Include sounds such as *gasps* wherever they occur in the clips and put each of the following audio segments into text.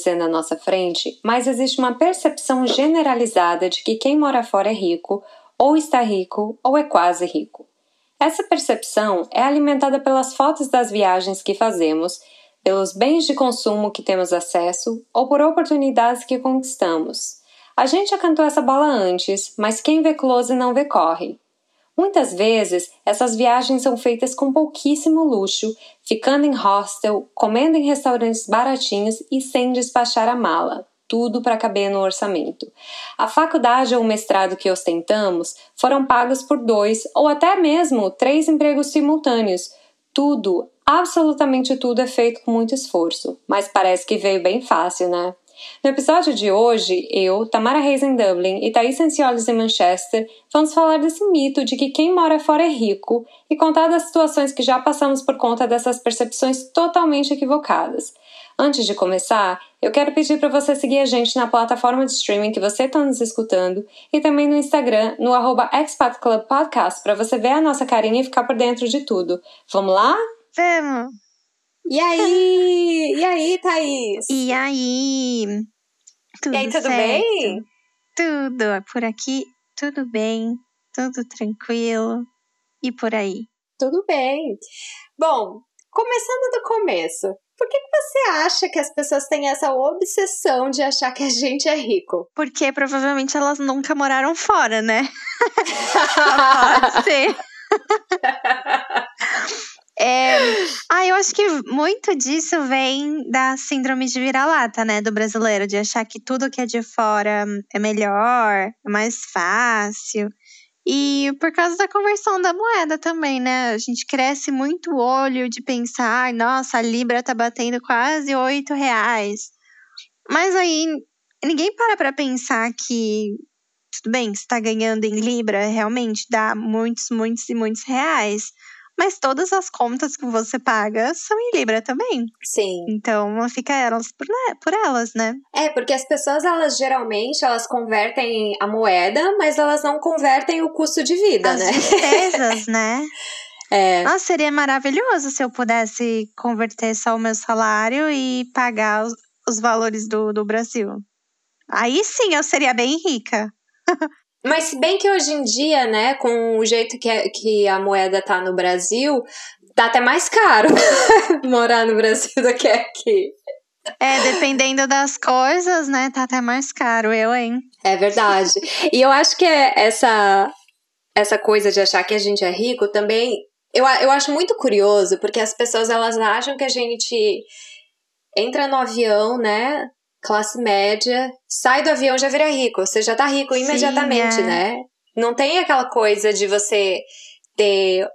dizer na nossa frente, mas existe uma percepção generalizada de que quem mora fora é rico, ou está rico, ou é quase rico. Essa percepção é alimentada pelas fotos das viagens que fazemos, pelos bens de consumo que temos acesso ou por oportunidades que conquistamos. A gente já cantou essa bola antes, mas quem vê close não vê corre. Muitas vezes, essas viagens são feitas com pouquíssimo luxo, ficando em hostel, comendo em restaurantes baratinhos e sem despachar a mala. Tudo para caber no orçamento. A faculdade ou o mestrado que ostentamos foram pagos por dois ou até mesmo três empregos simultâneos. Tudo, absolutamente tudo é feito com muito esforço, mas parece que veio bem fácil, né? No episódio de hoje, eu, Tamara Reis em Dublin e Thaís Sencioles em Manchester vamos falar desse mito de que quem mora fora é rico e contar das situações que já passamos por conta dessas percepções totalmente equivocadas. Antes de começar, eu quero pedir para você seguir a gente na plataforma de streaming que você está nos escutando e também no Instagram, no arroba Expat Club Podcast, para você ver a nossa carinha e ficar por dentro de tudo. Vamos lá? Vamos! E aí? E aí, Thaís? E aí? Tudo e aí, tudo certo? bem? Tudo. Por aqui, tudo bem. Tudo tranquilo. E por aí? Tudo bem. Bom, começando do começo, por que, que você acha que as pessoas têm essa obsessão de achar que a gente é rico? Porque provavelmente elas nunca moraram fora, né? *laughs* Pode ser. *laughs* Acho que muito disso vem da síndrome de vira-lata, né, do brasileiro, de achar que tudo que é de fora é melhor, é mais fácil. E por causa da conversão da moeda também, né? A gente cresce muito o olho de pensar, nossa, a Libra tá batendo quase oito reais. Mas aí ninguém para pra pensar que, tudo bem, você tá ganhando em Libra, realmente dá muitos, muitos e muitos reais. Mas todas as contas que você paga são em Libra também. Sim. Então fica elas por, né, por elas, né? É, porque as pessoas, elas geralmente, elas convertem a moeda, mas elas não convertem o custo de vida, As né? despesas, né? *laughs* É. Nossa, seria maravilhoso se eu pudesse converter só o meu salário e pagar os, os valores do, do Brasil. Aí sim eu seria bem rica. *laughs* Mas se bem que hoje em dia, né, com o jeito que, é- que a moeda tá no Brasil, tá até mais caro *laughs* morar no Brasil do que aqui. É, dependendo das coisas, né? Tá até mais caro, eu, hein? É verdade. E eu acho que é essa, essa coisa de achar que a gente é rico também. Eu, eu acho muito curioso, porque as pessoas elas acham que a gente entra no avião, né? Classe média, sai do avião já vira rico. Você já tá rico Sim, imediatamente, é. né? Não tem aquela coisa de você ter.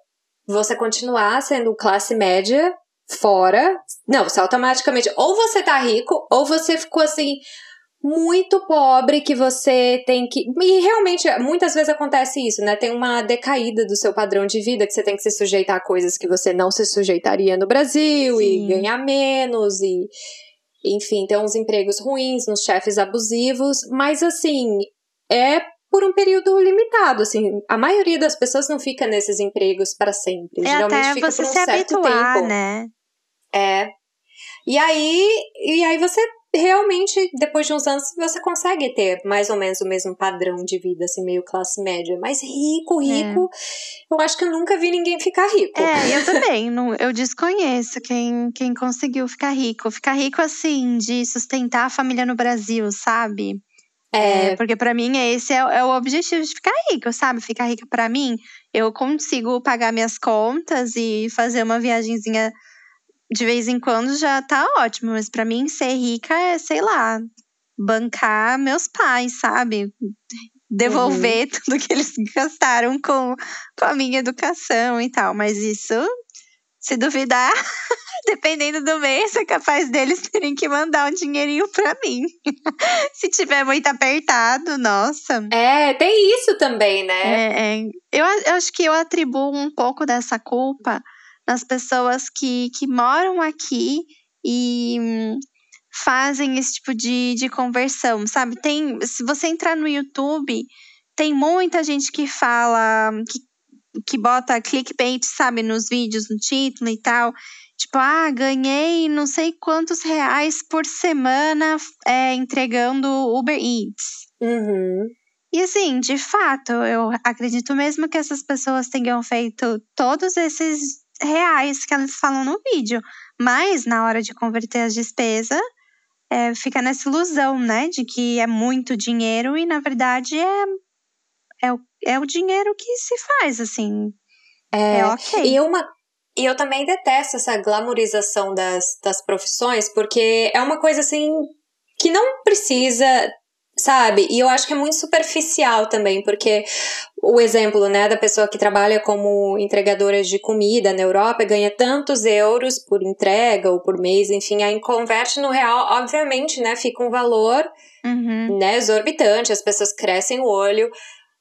Você continuar sendo classe média fora. Não, você automaticamente. Ou você tá rico, ou você ficou assim muito pobre que você tem que. E realmente, muitas vezes acontece isso, né? Tem uma decaída do seu padrão de vida, que você tem que se sujeitar a coisas que você não se sujeitaria no Brasil Sim. e ganhar menos e. Enfim, ter uns empregos ruins, uns chefes abusivos, mas assim, é por um período limitado, assim, a maioria das pessoas não fica nesses empregos para sempre. É Geralmente até fica você por um se certo habituar, tempo. né? É. E aí, e aí você realmente, depois de uns anos, você consegue ter mais ou menos o mesmo padrão de vida, assim, meio classe média. Mas rico, rico, eu acho que eu nunca vi ninguém ficar rico. É, eu também. não, eu desconheço quem, quem conseguiu ficar rico. Ficar rico, assim, de sustentar a família no Brasil, sabe? É, Porque pra mim esse é, é o objetivo de ficar rico, sabe? Ficar rica pra mim, eu consigo pagar minhas contas e fazer uma viagenzinha de vez em quando já tá ótimo. Mas pra mim ser rica é, sei lá, bancar meus pais, sabe? Devolver *laughs* tudo que eles gastaram com, com a minha educação e tal. Mas isso, se duvidar, *laughs* dependendo do mês, é capaz deles terem que mandar um dinheirinho pra mim. *laughs* Se tiver muito apertado, nossa. É, tem isso também, né? É, é. Eu, eu acho que eu atribuo um pouco dessa culpa nas pessoas que, que moram aqui e hum, fazem esse tipo de, de conversão, sabe? Tem, se você entrar no YouTube, tem muita gente que fala, que, que bota clickbait, sabe, nos vídeos, no título e tal. Tipo, ah, ganhei não sei quantos reais por semana é, entregando Uber Eats. Uhum. E assim, de fato, eu acredito mesmo que essas pessoas tenham feito todos esses reais que elas falam no vídeo. Mas na hora de converter as despesas, é, fica nessa ilusão, né? De que é muito dinheiro e na verdade é, é, o, é o dinheiro que se faz, assim. É, é ok. E uma, e eu também detesto essa glamorização das, das profissões, porque é uma coisa assim que não precisa, sabe? E eu acho que é muito superficial também, porque o exemplo, né, da pessoa que trabalha como entregadora de comida na Europa ganha tantos euros por entrega ou por mês, enfim, aí converte no real, obviamente, né, fica um valor, uhum. né, exorbitante, as pessoas crescem o olho,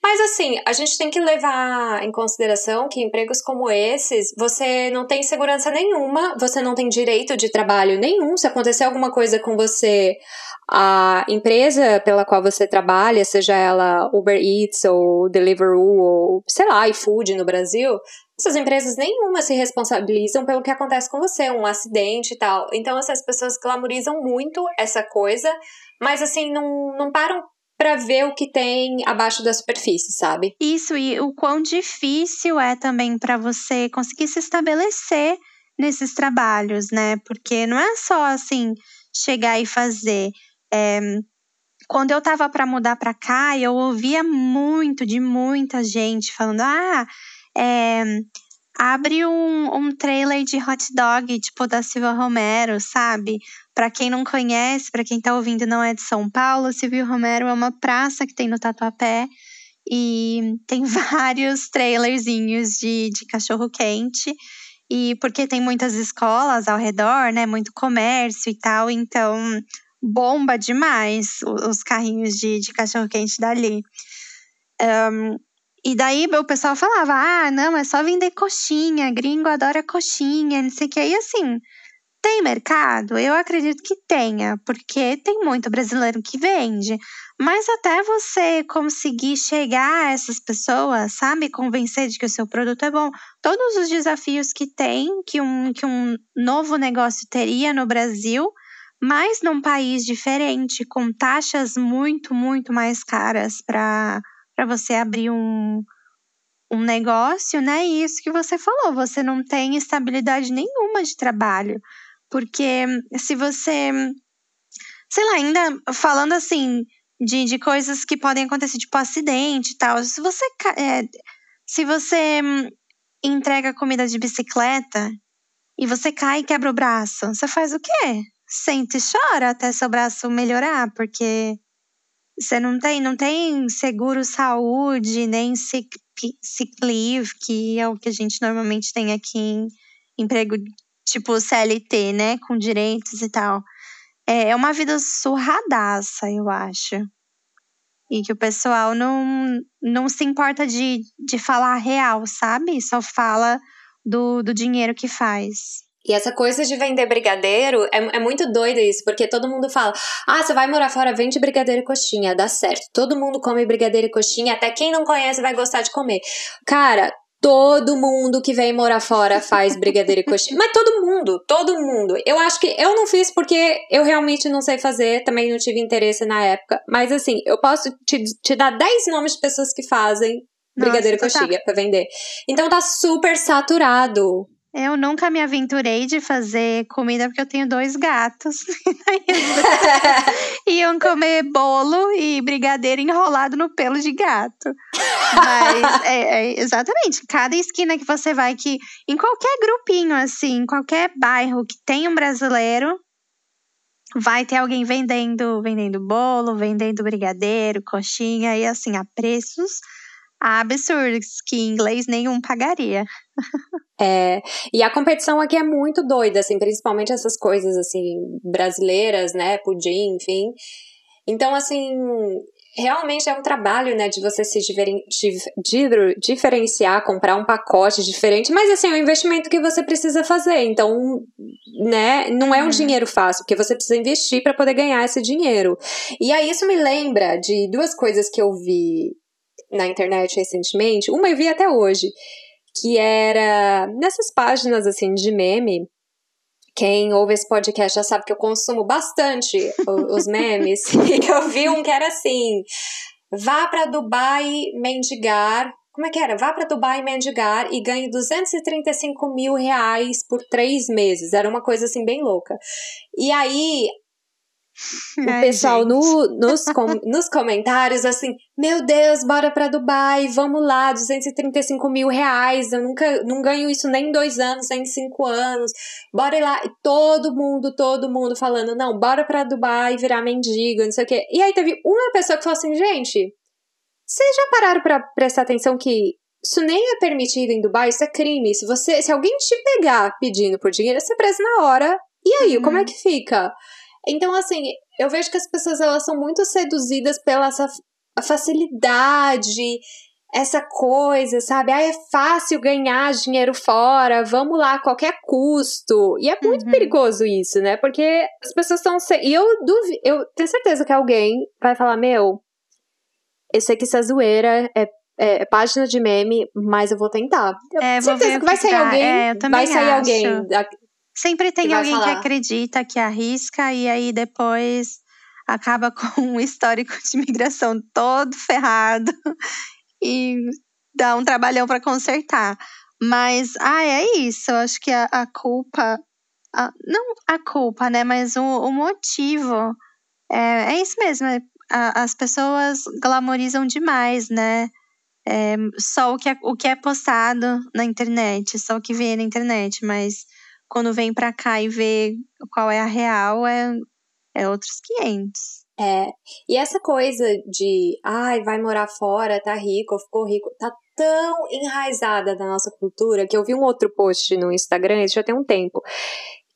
mas assim, a gente tem que levar em consideração que empregos como esses, você não tem segurança nenhuma, você não tem direito de trabalho nenhum. Se acontecer alguma coisa com você, a empresa pela qual você trabalha, seja ela Uber Eats ou Deliveroo ou sei lá, iFood no Brasil, essas empresas nenhuma se responsabilizam pelo que acontece com você, um acidente e tal. Então essas pessoas glamorizam muito essa coisa, mas assim, não, não param para ver o que tem abaixo da superfície, sabe? Isso, e o quão difícil é também para você conseguir se estabelecer nesses trabalhos, né? Porque não é só assim chegar e fazer. É, quando eu tava para mudar para cá, eu ouvia muito de muita gente falando: ah, é, abre um, um trailer de hot dog, tipo da Silva Romero, sabe? Para quem não conhece, para quem tá ouvindo não é de São Paulo, Silvio Romero é uma praça que tem no Tatuapé e tem *laughs* vários trailerzinhos de, de cachorro quente. E porque tem muitas escolas ao redor, né? Muito comércio e tal, então bomba demais os carrinhos de, de cachorro quente dali. Um, e daí o pessoal falava: ah, não, é só vender coxinha, gringo adora coxinha, não sei o que. E assim, tem mercado? Eu acredito que tenha, porque tem muito brasileiro que vende. Mas até você conseguir chegar a essas pessoas, sabe? Convencer de que o seu produto é bom. Todos os desafios que tem, que um, que um novo negócio teria no Brasil, mas num país diferente, com taxas muito, muito mais caras para você abrir um, um negócio, né? E isso que você falou, você não tem estabilidade nenhuma de trabalho. Porque se você, sei lá, ainda falando assim de, de coisas que podem acontecer, tipo acidente e tal, se você, é, se você entrega comida de bicicleta e você cai e quebra o braço, você faz o quê? Sente e chora até seu braço melhorar, porque você não tem, não tem seguro saúde, nem sick, sick leave, que é o que a gente normalmente tem aqui em emprego tipo CLT, né? Com direitos e tal. É, é uma vida surradaça, eu acho. E que o pessoal não, não se importa de, de falar real, sabe? Só fala do, do dinheiro que faz. E essa coisa de vender brigadeiro é, é muito doido isso, porque todo mundo fala: ah, você vai morar fora, vende brigadeiro e coxinha, dá certo. Todo mundo come brigadeiro e coxinha, até quem não conhece vai gostar de comer. Cara, todo mundo que vem morar fora faz brigadeiro e coxinha. Mas todo mundo, todo mundo. Eu acho que eu não fiz porque eu realmente não sei fazer, também não tive interesse na época. Mas assim, eu posso te, te dar 10 nomes de pessoas que fazem brigadeiro e coxinha tá. pra vender. Então tá super saturado. Eu nunca me aventurei de fazer comida porque eu tenho dois gatos. Iam *laughs* comer bolo e brigadeiro enrolado no pelo de gato. Mas, *laughs* é, é, exatamente, cada esquina que você vai, que em qualquer grupinho, assim, qualquer bairro que tem um brasileiro, vai ter alguém vendendo, vendendo bolo, vendendo brigadeiro, coxinha, e assim, a preços absurdos que em inglês nenhum pagaria. É, e a competição aqui é muito doida, assim, principalmente essas coisas, assim, brasileiras, né, pudim, enfim. Então, assim, realmente é um trabalho, né, de você se diferen diferenciar, comprar um pacote diferente, mas assim, é um investimento que você precisa fazer. Então, né, não é um uhum. dinheiro fácil, porque você precisa investir para poder ganhar esse dinheiro. E aí isso me lembra de duas coisas que eu vi na internet recentemente, uma eu vi até hoje, que era nessas páginas assim de meme, quem ouve esse podcast já sabe que eu consumo bastante os memes. e *laughs* *laughs* eu vi um que era assim: vá para Dubai mendigar. Como é que era? Vá para Dubai mendigar e ganhe 235 mil reais por três meses. Era uma coisa assim bem louca. E aí *laughs* o Ai, pessoal no, *laughs* nos, com, nos comentários assim, meu Deus, bora pra Dubai, vamos lá, 235 mil reais, eu nunca não ganho isso nem em dois anos, nem em cinco anos, bora ir lá. E todo mundo, todo mundo falando, não, bora pra Dubai virar mendigo, não sei o quê. E aí teve uma pessoa que falou assim, gente, vocês já pararam pra prestar atenção que isso nem é permitido em Dubai, isso é crime. Se você, se alguém te pegar pedindo por dinheiro, você é preso na hora. E aí, uhum. como é uhum. que fica? Então, assim, eu vejo que as pessoas elas são muito seduzidas pela essa facilidade, essa coisa, sabe? Ah, é fácil ganhar dinheiro fora, vamos lá a qualquer custo. E é muito uhum. perigoso isso, né? Porque as pessoas estão. Se... E eu duvido, eu tenho certeza que alguém vai falar: Meu, esse aqui essa zoeira é é, é, página de meme, mas eu vou tentar. Eu é, certeza que vai sair alguém. É, vai sair acho. alguém Sempre tem que alguém falar. que acredita, que arrisca, e aí depois acaba *laughs* com um histórico de imigração todo ferrado e dá um trabalhão para consertar. Mas, ah, é isso. Eu acho que a, a culpa. A, não a culpa, né? Mas o, o motivo. É, é isso mesmo. É, a, as pessoas glamorizam demais, né? É, só o que, é, o que é postado na internet, só o que vê na internet, mas quando vem para cá e vê qual é a real, é, é outros 500. É, e essa coisa de, ai, vai morar fora, tá rico, ficou rico, tá tão enraizada da nossa cultura que eu vi um outro post no Instagram, isso já tem um tempo,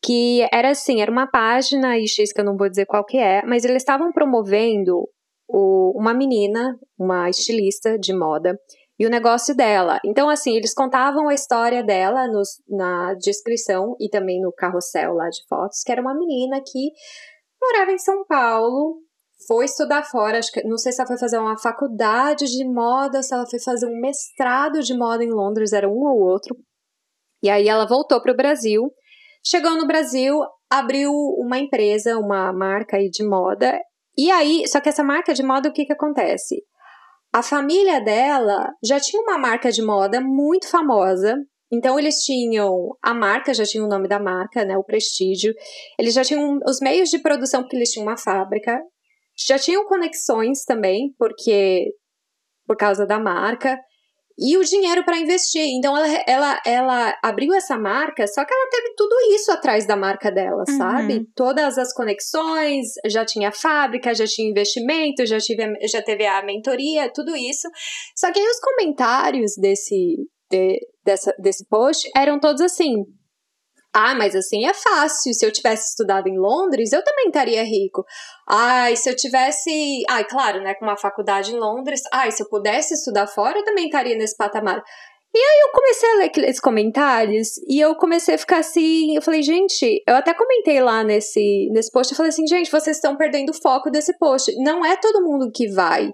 que era assim, era uma página X que eu não vou dizer qual que é, mas eles estavam promovendo o, uma menina, uma estilista de moda, e o negócio dela. Então, assim, eles contavam a história dela nos, na descrição e também no carrossel lá de fotos, que era uma menina que morava em São Paulo, foi estudar fora, acho que não sei se ela foi fazer uma faculdade de moda, se ela foi fazer um mestrado de moda em Londres, era um ou outro. E aí ela voltou para o Brasil. Chegou no Brasil, abriu uma empresa, uma marca aí de moda. E aí, só que essa marca de moda, o que que acontece? A família dela já tinha uma marca de moda muito famosa. Então eles tinham a marca, já tinha o nome da marca, né, o prestígio. Eles já tinham os meios de produção porque eles tinham uma fábrica. Já tinham conexões também, porque por causa da marca e o dinheiro para investir. Então ela, ela, ela abriu essa marca, só que ela teve tudo isso atrás da marca dela, uhum. sabe? Todas as conexões, já tinha fábrica, já tinha investimento, já, tive, já teve a mentoria, tudo isso. Só que aí os comentários desse, de, dessa, desse post eram todos assim: ah, mas assim é fácil. Se eu tivesse estudado em Londres, eu também estaria rico. Ai, se eu tivesse. Ai, claro, né? Com uma faculdade em Londres. Ai, se eu pudesse estudar fora, eu também estaria nesse patamar. E aí eu comecei a ler aqueles comentários e eu comecei a ficar assim. Eu falei, gente, eu até comentei lá nesse, nesse post. Eu falei assim, gente, vocês estão perdendo o foco desse post. Não é todo mundo que vai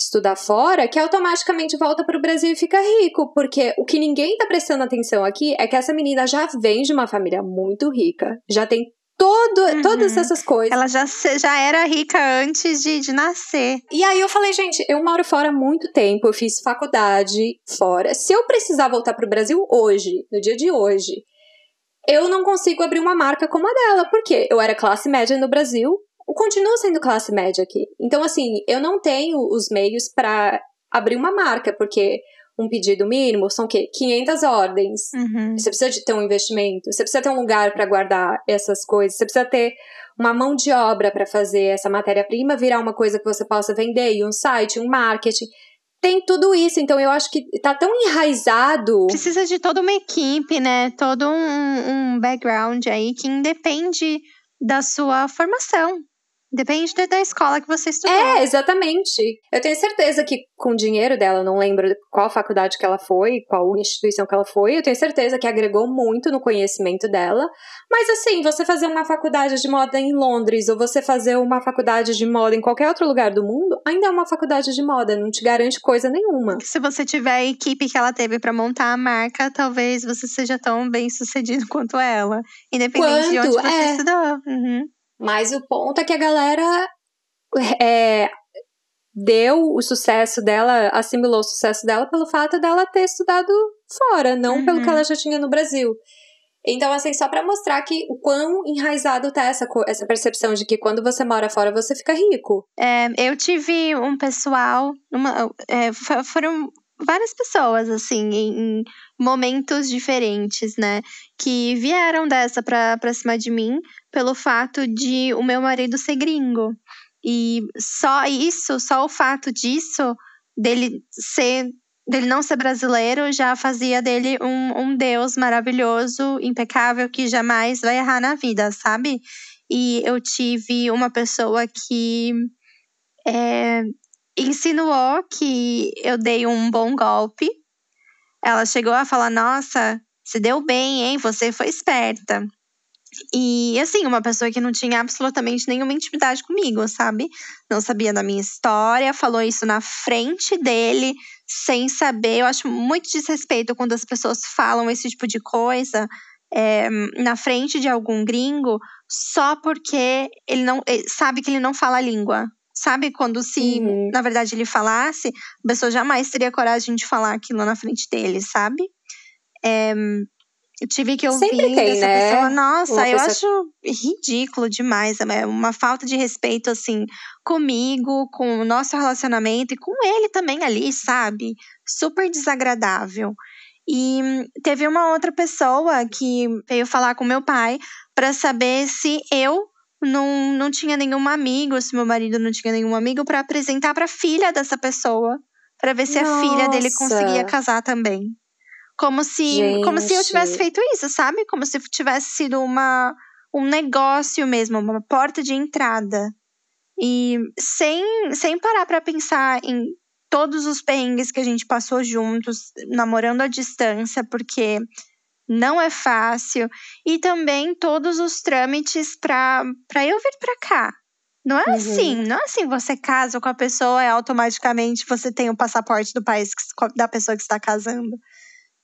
estudar fora que automaticamente volta para o Brasil e fica rico, porque o que ninguém está prestando atenção aqui é que essa menina já vem de uma família muito rica, já tem todo, uhum. todas essas coisas. Ela já, já era rica antes de, de nascer. E aí eu falei, gente, eu moro fora há muito tempo, eu fiz faculdade fora. Se eu precisar voltar para o Brasil hoje, no dia de hoje, eu não consigo abrir uma marca como a dela, porque eu era classe média no Brasil, continua sendo classe média aqui. Então, assim, eu não tenho os meios para abrir uma marca, porque um pedido mínimo são o quê? 500 ordens. Uhum. Você precisa de ter um investimento, você precisa ter um lugar para guardar essas coisas, você precisa ter uma mão de obra para fazer essa matéria-prima virar uma coisa que você possa vender, e um site, um marketing. tem tudo isso. Então eu acho que tá tão enraizado. Precisa de toda uma equipe, né? Todo um, um background aí que independe da sua formação. Depende da escola que você estudou. É, exatamente. Eu tenho certeza que com o dinheiro dela, não lembro qual faculdade que ela foi, qual instituição que ela foi, eu tenho certeza que agregou muito no conhecimento dela. Mas assim, você fazer uma faculdade de moda em Londres ou você fazer uma faculdade de moda em qualquer outro lugar do mundo, ainda é uma faculdade de moda, não te garante coisa nenhuma. Se você tiver a equipe que ela teve para montar a marca, talvez você seja tão bem sucedido *laughs* quanto ela, independente Quanto? de onde você é. estudou. Uhum. Mas o ponto é que a galera é, deu o sucesso dela, assimilou o sucesso dela pelo fato dela ter estudado fora, não uhum. pelo que uhum. ela já tinha no Brasil. Então, assim, só para mostrar que o quão enraizado tá essa, essa percepção de que quando você mora fora, você fica rico. É, eu tive um pessoal, uma, é, foram várias pessoas, assim, em, momentos diferentes, né? Que vieram dessa pra, pra cima de mim pelo fato de o meu marido ser gringo. E só isso, só o fato disso, dele ser. dele não ser brasileiro, já fazia dele um, um Deus maravilhoso, impecável, que jamais vai errar na vida, sabe? E eu tive uma pessoa que é, insinuou que eu dei um bom golpe. Ela chegou a falar: Nossa, se deu bem, hein? Você foi esperta. E assim, uma pessoa que não tinha absolutamente nenhuma intimidade comigo, sabe? Não sabia da minha história, falou isso na frente dele, sem saber. Eu acho muito desrespeito quando as pessoas falam esse tipo de coisa é, na frente de algum gringo só porque ele não ele sabe que ele não fala a língua, Sabe quando se, uhum. na verdade, ele falasse, a pessoa jamais teria coragem de falar aquilo na frente dele, sabe? É, eu tive que ouvir Sempre tem, dessa né? pessoa. Nossa, eu acho ridículo demais. É uma falta de respeito, assim, comigo, com o nosso relacionamento e com ele também ali, sabe? Super desagradável. E teve uma outra pessoa que veio falar com meu pai para saber se eu não, não tinha nenhum amigo, se meu marido não tinha nenhum amigo, para apresentar para filha dessa pessoa, para ver se Nossa. a filha dele conseguia casar também. Como se, como se eu tivesse feito isso, sabe? Como se tivesse sido uma, um negócio mesmo, uma porta de entrada. E sem, sem parar para pensar em todos os perrengues que a gente passou juntos, namorando à distância, porque não é fácil. E também todos os trâmites para eu vir para cá. Não é uhum. assim, não é assim você casa com a pessoa e automaticamente você tem o passaporte do país que, da pessoa que está casando.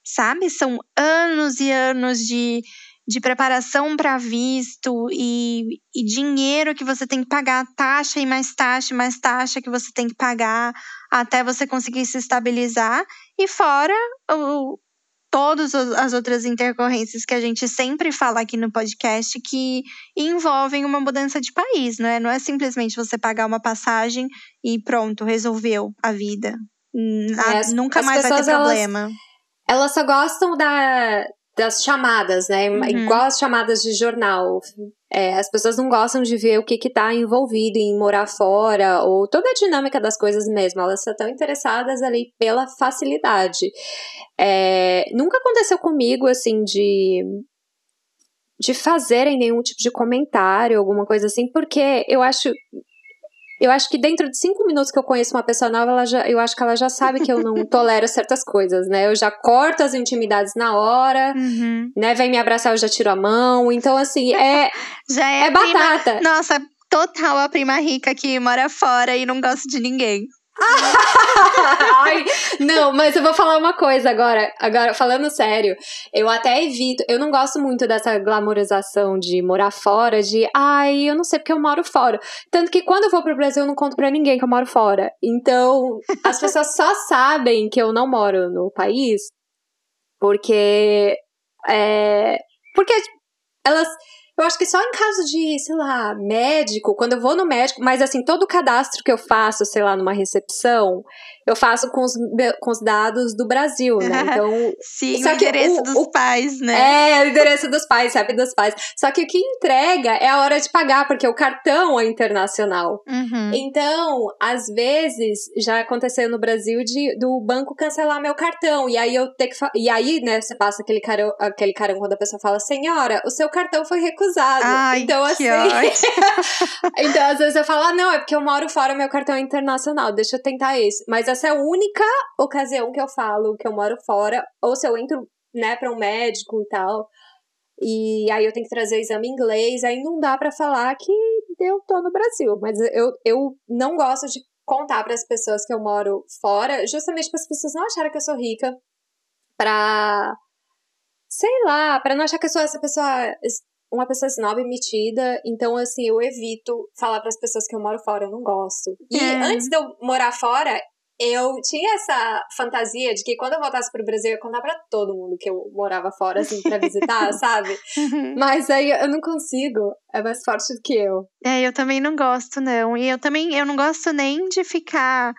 Sabe? São anos e anos de, de preparação para visto e, e dinheiro que você tem que pagar, taxa e mais taxa e mais taxa que você tem que pagar até você conseguir se estabilizar. E fora o, todas as outras intercorrências que a gente sempre fala aqui no podcast que envolvem uma mudança de país, não é? Não é simplesmente você pagar uma passagem e pronto, resolveu a vida. É, nunca mais vai ter problema. Elas, elas só gostam da, das chamadas, né? Uhum. Igual as chamadas de jornal. É, as pessoas não gostam de ver o que está envolvido em morar fora ou toda a dinâmica das coisas mesmo. Elas só estão interessadas ali pela facilidade. É, nunca aconteceu comigo assim de de fazerem nenhum tipo de comentário, alguma coisa assim, porque eu acho eu acho que dentro de cinco minutos que eu conheço uma pessoa nova, ela já, eu acho que ela já sabe que eu não *laughs* tolero certas coisas, né? Eu já corto as intimidades na hora, uhum. né? Vem me abraçar, eu já tiro a mão. Então, assim, *laughs* é. já é, é batata. Prima, nossa, total a prima rica que mora fora e não gosta de ninguém. Ai, não, mas eu vou falar uma coisa agora. Agora, falando sério, eu até evito. Eu não gosto muito dessa glamorização de morar fora, de ai, eu não sei porque eu moro fora. Tanto que quando eu vou pro Brasil, eu não conto pra ninguém que eu moro fora. Então, as pessoas só sabem que eu não moro no país porque. É, porque elas eu acho que só em caso de, sei lá, médico, quando eu vou no médico, mas assim, todo o cadastro que eu faço, sei lá, numa recepção, eu faço com os, com os dados do Brasil, né? *laughs* Então. Sim, o endereço o, dos o, pais, né? É, o endereço dos pais, sabe? Dos pais. Só que o que entrega é a hora de pagar, porque o cartão é internacional. Uhum. Então, às vezes, já aconteceu no Brasil de do banco cancelar meu cartão. E aí eu ter que. E aí, né, você passa aquele carão, aquele carão quando a pessoa fala, senhora, o seu cartão foi recusado. Ai, então, assim. *laughs* então, às vezes eu falo, ah, não, é porque eu moro fora, meu cartão é internacional, deixa eu tentar esse. Mas essa é a única ocasião que eu falo que eu moro fora, ou se eu entro, né, pra um médico e tal. E aí eu tenho que trazer o exame em inglês, aí não dá para falar que eu tô no Brasil. Mas eu, eu não gosto de contar para as pessoas que eu moro fora, justamente para as pessoas não acharem que eu sou rica, pra. sei lá, para não achar que eu sou essa pessoa uma pessoa snob metida, então assim, eu evito falar para as pessoas que eu moro fora, eu não gosto. E é. antes de eu morar fora, eu tinha essa fantasia de que quando eu voltasse pro Brasil, eu ia contar pra todo mundo que eu morava fora, assim, pra visitar, *laughs* sabe? Uhum. Mas aí eu não consigo. É mais forte do que eu. É, eu também não gosto, não. E eu também, eu não gosto nem de ficar.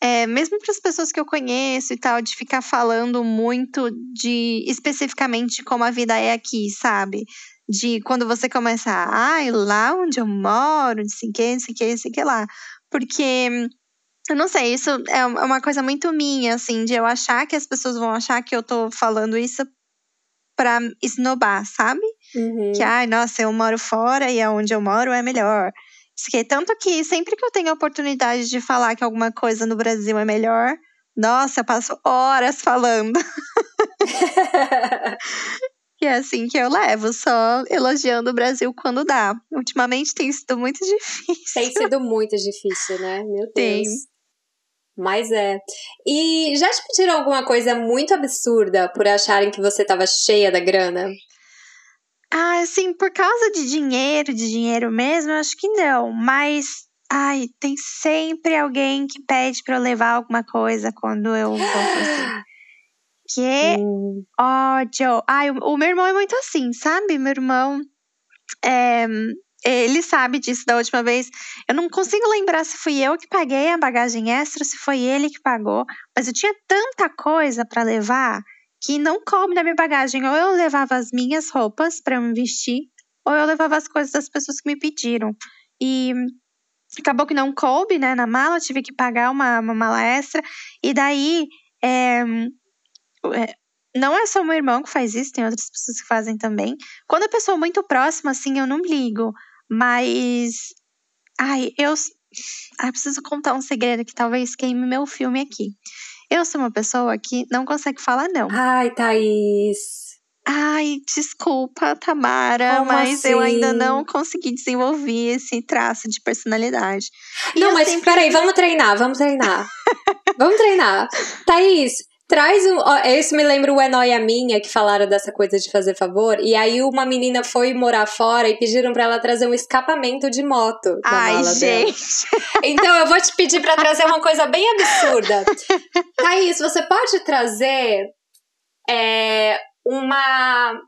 É, mesmo para as pessoas que eu conheço e tal, de ficar falando muito de especificamente como a vida é aqui, sabe? de quando você começa, ai, lá onde eu moro, não sei o que, não sei o que, não sei o que lá. Porque, eu não sei, isso é, é uma coisa muito minha, assim, de eu achar que as pessoas vão achar que eu tô falando isso pra esnobar, sabe? Uhum. Que, ai, nossa, eu moro fora e aonde eu moro é melhor. Que, tanto que sempre que eu tenho a oportunidade de falar que alguma coisa no Brasil é melhor, nossa, eu passo horas falando. *laughs* E é assim que eu levo, só elogiando o Brasil quando dá. Ultimamente tem sido muito *laughs* difícil. Tem sido muito difícil, né? Meu Deus. Tem. Mas é. E já te pediram alguma coisa muito absurda por acharem que você tava cheia da grana? Ah, assim, por causa de dinheiro, de dinheiro mesmo, eu acho que não. Mas, ai, tem sempre alguém que pede para eu levar alguma coisa quando eu vou assim. Que hum. ódio. Ai, o, o, meu irmão é muito assim, sabe? Meu irmão. É, ele sabe disso da última vez. Eu não consigo lembrar se fui eu que paguei a bagagem extra, se foi ele que pagou. Mas eu tinha tanta coisa para levar que não coube na minha bagagem. Ou eu levava as minhas roupas para me vestir, ou eu levava as coisas das pessoas que me pediram. E acabou que não coube, né, na mala, tive que pagar uma, uma mala extra. E daí, é, é, não é só meu irmão que faz isso, tem outras pessoas que fazem também. Quando a pessoa é muito próxima, assim, eu não ligo. Mas. Ai, eu. Ai, preciso contar um segredo que talvez queime meu filme aqui. Eu sou uma pessoa que não consegue falar não. Ai, Thaís. Ai, desculpa, Tamara, Como mas assim? eu ainda não consegui desenvolver esse traço de personalidade. Não, mas sempre... peraí, vamos treinar, vamos treinar. *laughs* vamos treinar. Thaís, Traz um. Ó, isso me lembra o Enoia Minha, que falaram dessa coisa de fazer favor. E aí uma menina foi morar fora e pediram para ela trazer um escapamento de moto. Ai, mala gente. Dela. Então eu vou te pedir para trazer uma coisa bem absurda. Thaís, você pode trazer é, uma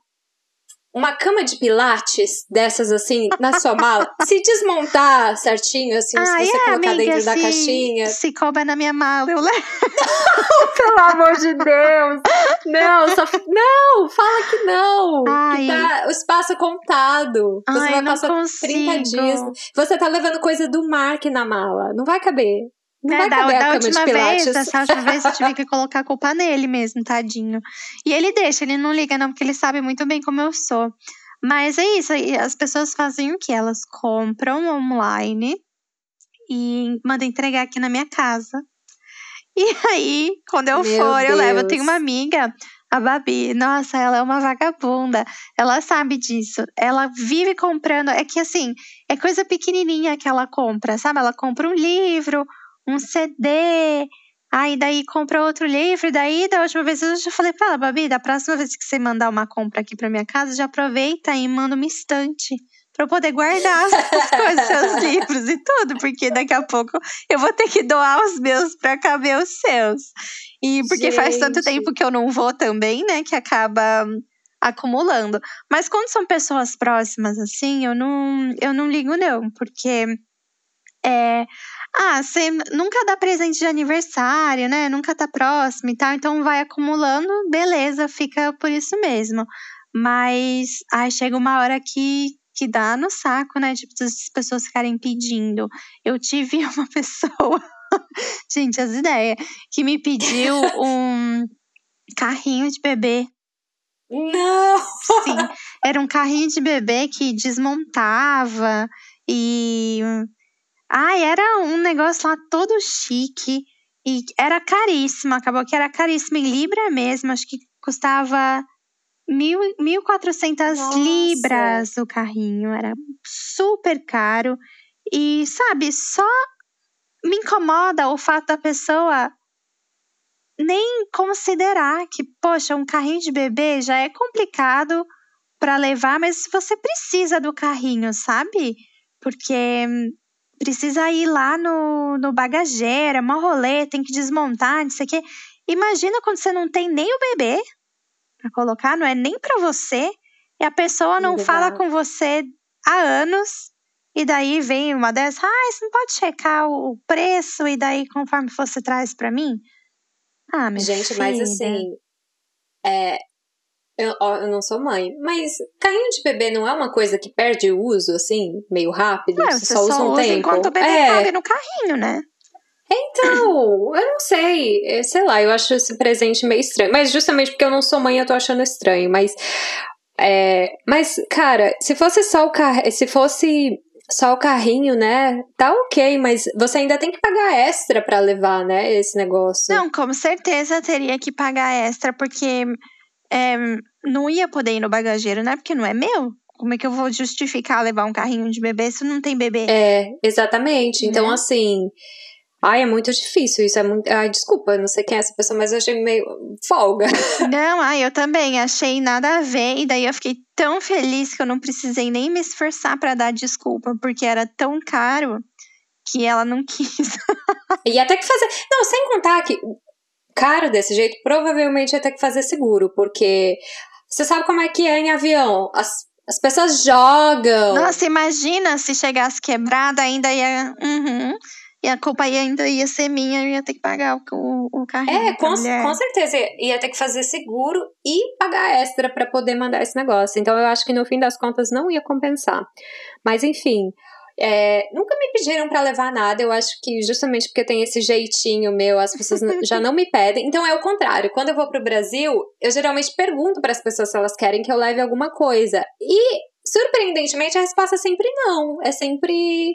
uma cama de pilates dessas assim na sua mala, *laughs* se desmontar certinho, assim, ah, se você é, colocar amiga, dentro da caixinha. Se couber na minha mala, eu levo. *laughs* Pelo amor de Deus! Não, só. Não, fala que não! Ai. Que tá o espaço contado. Você Ai, vai passar consigo. 30 dias. Você tá levando coisa do Mark na mala. Não vai caber. Não é, da, da última vez, dessa última vez eu tive que colocar a culpa nele mesmo, tadinho. E ele deixa, ele não liga não, porque ele sabe muito bem como eu sou. Mas é isso, as pessoas fazem o que? Elas compram online e mandam entregar aqui na minha casa. E aí, quando eu Meu for, Deus. eu levo. Eu tenho uma amiga, a Babi. Nossa, ela é uma vagabunda. Ela sabe disso. Ela vive comprando. É que assim, é coisa pequenininha que ela compra, sabe? Ela compra um livro, um CD. Aí daí compra outro livro, e daí da última vez eu já falei pra ela, Babi, da próxima vez que você mandar uma compra aqui pra minha casa, já aproveita e manda uma estante para eu poder guardar *laughs* as coisas, seus livros e tudo, porque daqui a pouco eu vou ter que doar os meus para caber os seus. E porque Gente. faz tanto tempo que eu não vou também, né, que acaba acumulando. Mas quando são pessoas próximas assim, eu não eu não ligo não, porque é, Ah, você nunca dá presente de aniversário, né? Nunca tá próximo e tal, então vai acumulando, beleza, fica por isso mesmo. Mas aí chega uma hora que, que dá no saco, né? Tipo, as pessoas ficarem pedindo. Eu tive *laughs* uma pessoa, gente, as ideias, que me pediu *laughs* um carrinho de bebê. Não! Sim, era um carrinho de bebê que desmontava e. Ai, era um negócio lá todo chique e era caríssimo. Acabou que era caríssimo em Libra mesmo. Acho que custava mil, 1.400 libras o carrinho. Era super caro. E, sabe, só me incomoda o fato da pessoa nem considerar que, poxa, um carrinho de bebê já é complicado para levar, mas você precisa do carrinho, sabe? Porque precisa ir lá no, no bagageiro, é uma rolê, tem que desmontar, não sei o quê. Imagina quando você não tem nem o bebê para colocar, não é nem para você, e a pessoa não fala com você há anos, e daí vem uma dessas, ah, você não pode checar o preço, e daí conforme você traz para mim? Ah, minha Gente, filha. mas assim, é, eu, eu não sou mãe, mas carrinho de bebê não é uma coisa que perde o uso, assim, meio rápido? Você você só usa um tempo? enquanto o bebê é. cabe no carrinho, né? Então, *coughs* eu não sei. É, Sei lá, eu acho esse presente meio estranho. Mas justamente porque eu não sou mãe, eu tô achando estranho. Mas, é, mas cara, se fosse só o car... se fosse só o carrinho, né? Tá ok, mas você ainda tem que pagar extra pra levar, né? Esse negócio. Não, com certeza teria que pagar extra, porque é, não ia poder ir no bagageiro, né? Porque não é meu. Como é que eu vou justificar levar um carrinho de bebê se não tem bebê? É, exatamente. Então, Né? assim. Ai, é muito difícil. Isso é muito. Ai, desculpa, não sei quem é essa pessoa, mas eu achei meio folga. *laughs* Não, ah, eu também achei nada a ver. E daí eu fiquei tão feliz que eu não precisei nem me esforçar pra dar desculpa, porque era tão caro que ela não *laughs* quis. E ter que fazer. Não, sem contar que caro desse jeito, provavelmente ia ter que fazer seguro, porque você sabe como é que é em avião. As, as pessoas jogam. Nossa, imagina se chegasse quebrado, ainda ia. Uhum, e a culpa ainda ia ser minha, eu ia ter que pagar o, o, carrinho. É, com, com certeza. Ia ter que fazer seguro e pagar extra pra poder mandar esse negócio. Então eu acho que no fim das contas não ia compensar. Mas enfim. É, nunca me pediram pra levar nada, eu acho que justamente porque tem esse jeitinho meu, as pessoas já não me pedem. Então é o contrário. Quando eu vou pro Brasil, eu geralmente pergunto pras pessoas se elas querem que eu leve alguma coisa. E, surpreendentemente, a resposta é sempre não. É sempre.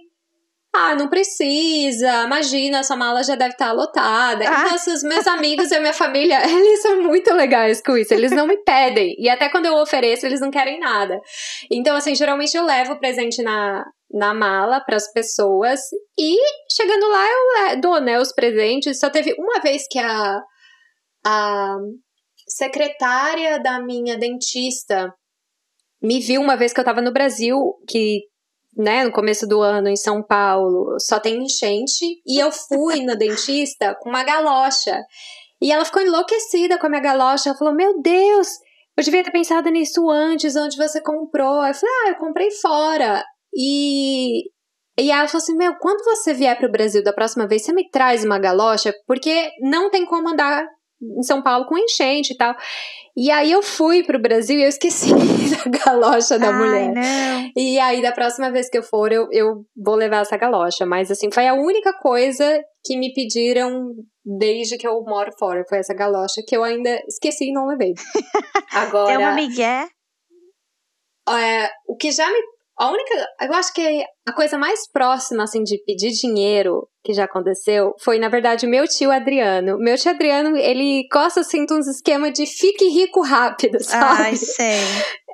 Ah, não precisa. Imagina, sua mala já deve estar lotada. Ah. Então, assim, os meus amigos e a minha família, *laughs* eles são muito legais com isso. Eles não me pedem. E até quando eu ofereço, eles não querem nada. Então, assim, geralmente eu levo o presente na, na mala para as pessoas. E chegando lá, eu le- dou, né, os presentes. Só teve uma vez que a, a secretária da minha dentista me viu uma vez que eu tava no Brasil, que né, no começo do ano em São Paulo, só tem enchente, e eu fui no dentista com uma galocha. E ela ficou enlouquecida com a minha galocha. Ela falou: Meu Deus, eu devia ter pensado nisso antes, onde você comprou. Eu falei: Ah, eu comprei fora. E, e ela falou assim: Meu, quando você vier pro Brasil da próxima vez, você me traz uma galocha, porque não tem como andar em São Paulo com enchente e tal. E aí eu fui pro Brasil e eu esqueci *laughs* da galocha da Ai, mulher. não. E aí, da próxima vez que eu for, eu, eu vou levar essa galocha. Mas, assim, foi a única coisa que me pediram desde que eu moro fora. Foi essa galocha que eu ainda esqueci e não levei. *laughs* Agora, Tem uma migué. é, o que já me. A única. Eu acho que a coisa mais próxima, assim, de pedir dinheiro que já aconteceu foi, na verdade, o meu tio Adriano. Meu tio Adriano, ele gosta, assim, de uns esquemas de fique rico rápido, *laughs* sabe? Ai, sei.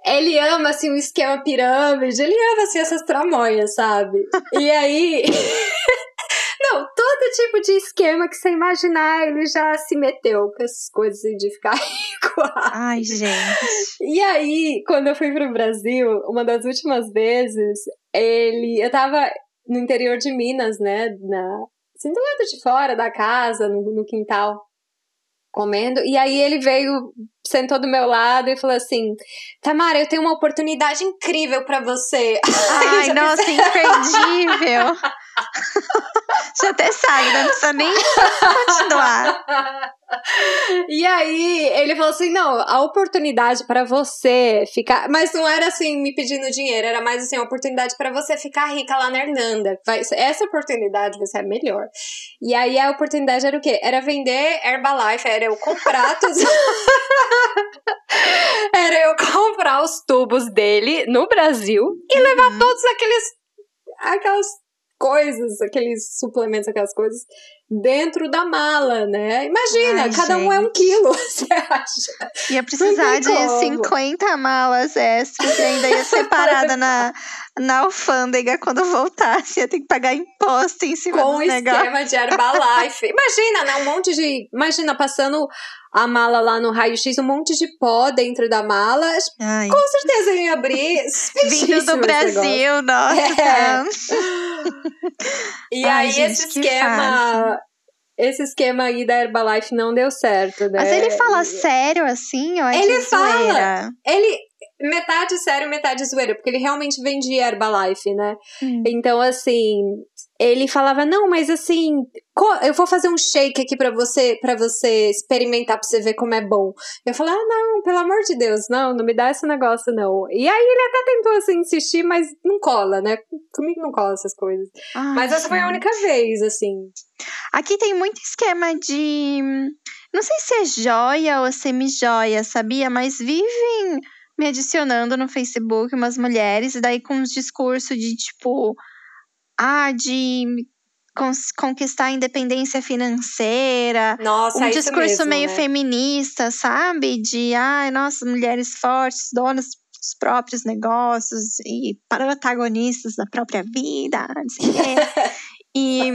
Ele ama, assim, o esquema pirâmide, ele ama, assim, essas tramóias, sabe? E aí. *laughs* Não, todo tipo de esquema que você imaginar, ele já se meteu com essas coisas de ficar *laughs* rico. Ai, gente. E aí, quando eu fui pro Brasil, uma das últimas vezes, ele. Eu tava no interior de Minas, né? Na, assim, do lado de fora da casa, no, no quintal, comendo. E aí ele veio, sentou do meu lado e falou assim: Tamara, eu tenho uma oportunidade incrível pra você. *laughs* Ai, nossa, imperdível. *laughs* Já até sai, não precisa nem continuar. *laughs* E aí, ele falou assim: não, a oportunidade para você ficar. Mas não era assim, me pedindo dinheiro, era mais assim, a oportunidade para você ficar rica lá na Irlanda. Essa oportunidade vai ser melhor. E aí, a oportunidade era o quê? Era vender Herbalife, era eu comprar *laughs* tudo. era eu comprar os tubos dele no Brasil e levar uhum. todos aqueles. aquelas coisas, aqueles suplementos, aquelas coisas, dentro da mala, né? Imagina, Ai, cada gente. um é um quilo, *laughs* você acha? Ia precisar de como. 50 malas extras e ainda ia separada na, na alfândega quando voltasse. Ia ter que pagar imposto em cima Com do negócio. Com esquema de Herbalife. Imagina, né? Um monte de... Imagina, passando a mala lá no raio-x, um monte de pó dentro da mala. Ai. Com certeza eu ia abrir. *laughs* Vindo do Brasil, nossa. É. e *laughs* Ai, aí gente, esse esquema. Esse esquema aí da Herbalife não deu certo, né? Mas ele fala sério assim, ou é Ele fala. Ele, metade sério, metade zoeira, porque ele realmente vendia Herbalife, né? Hum. Então, assim, ele falava: "Não, mas assim, eu vou fazer um shake aqui para você, para você experimentar para você ver como é bom". Eu falei: "Ah, não, pelo amor de Deus, não, não me dá esse negócio não". E aí ele até tentou assim insistir, mas não cola, né? Comigo não cola essas coisas. Ai, mas essa gente. foi a única vez, assim. Aqui tem muito esquema de não sei se é joia ou semi-joia, sabia? Mas vivem me adicionando no Facebook umas mulheres, e daí com uns discursos de tipo, ah, de conquistar a independência financeira. Nossa, um é discurso mesmo, meio né? feminista, sabe? De, ai, nossa, mulheres fortes, donas dos próprios negócios e protagonistas da própria vida, não sei o quê. *laughs* e,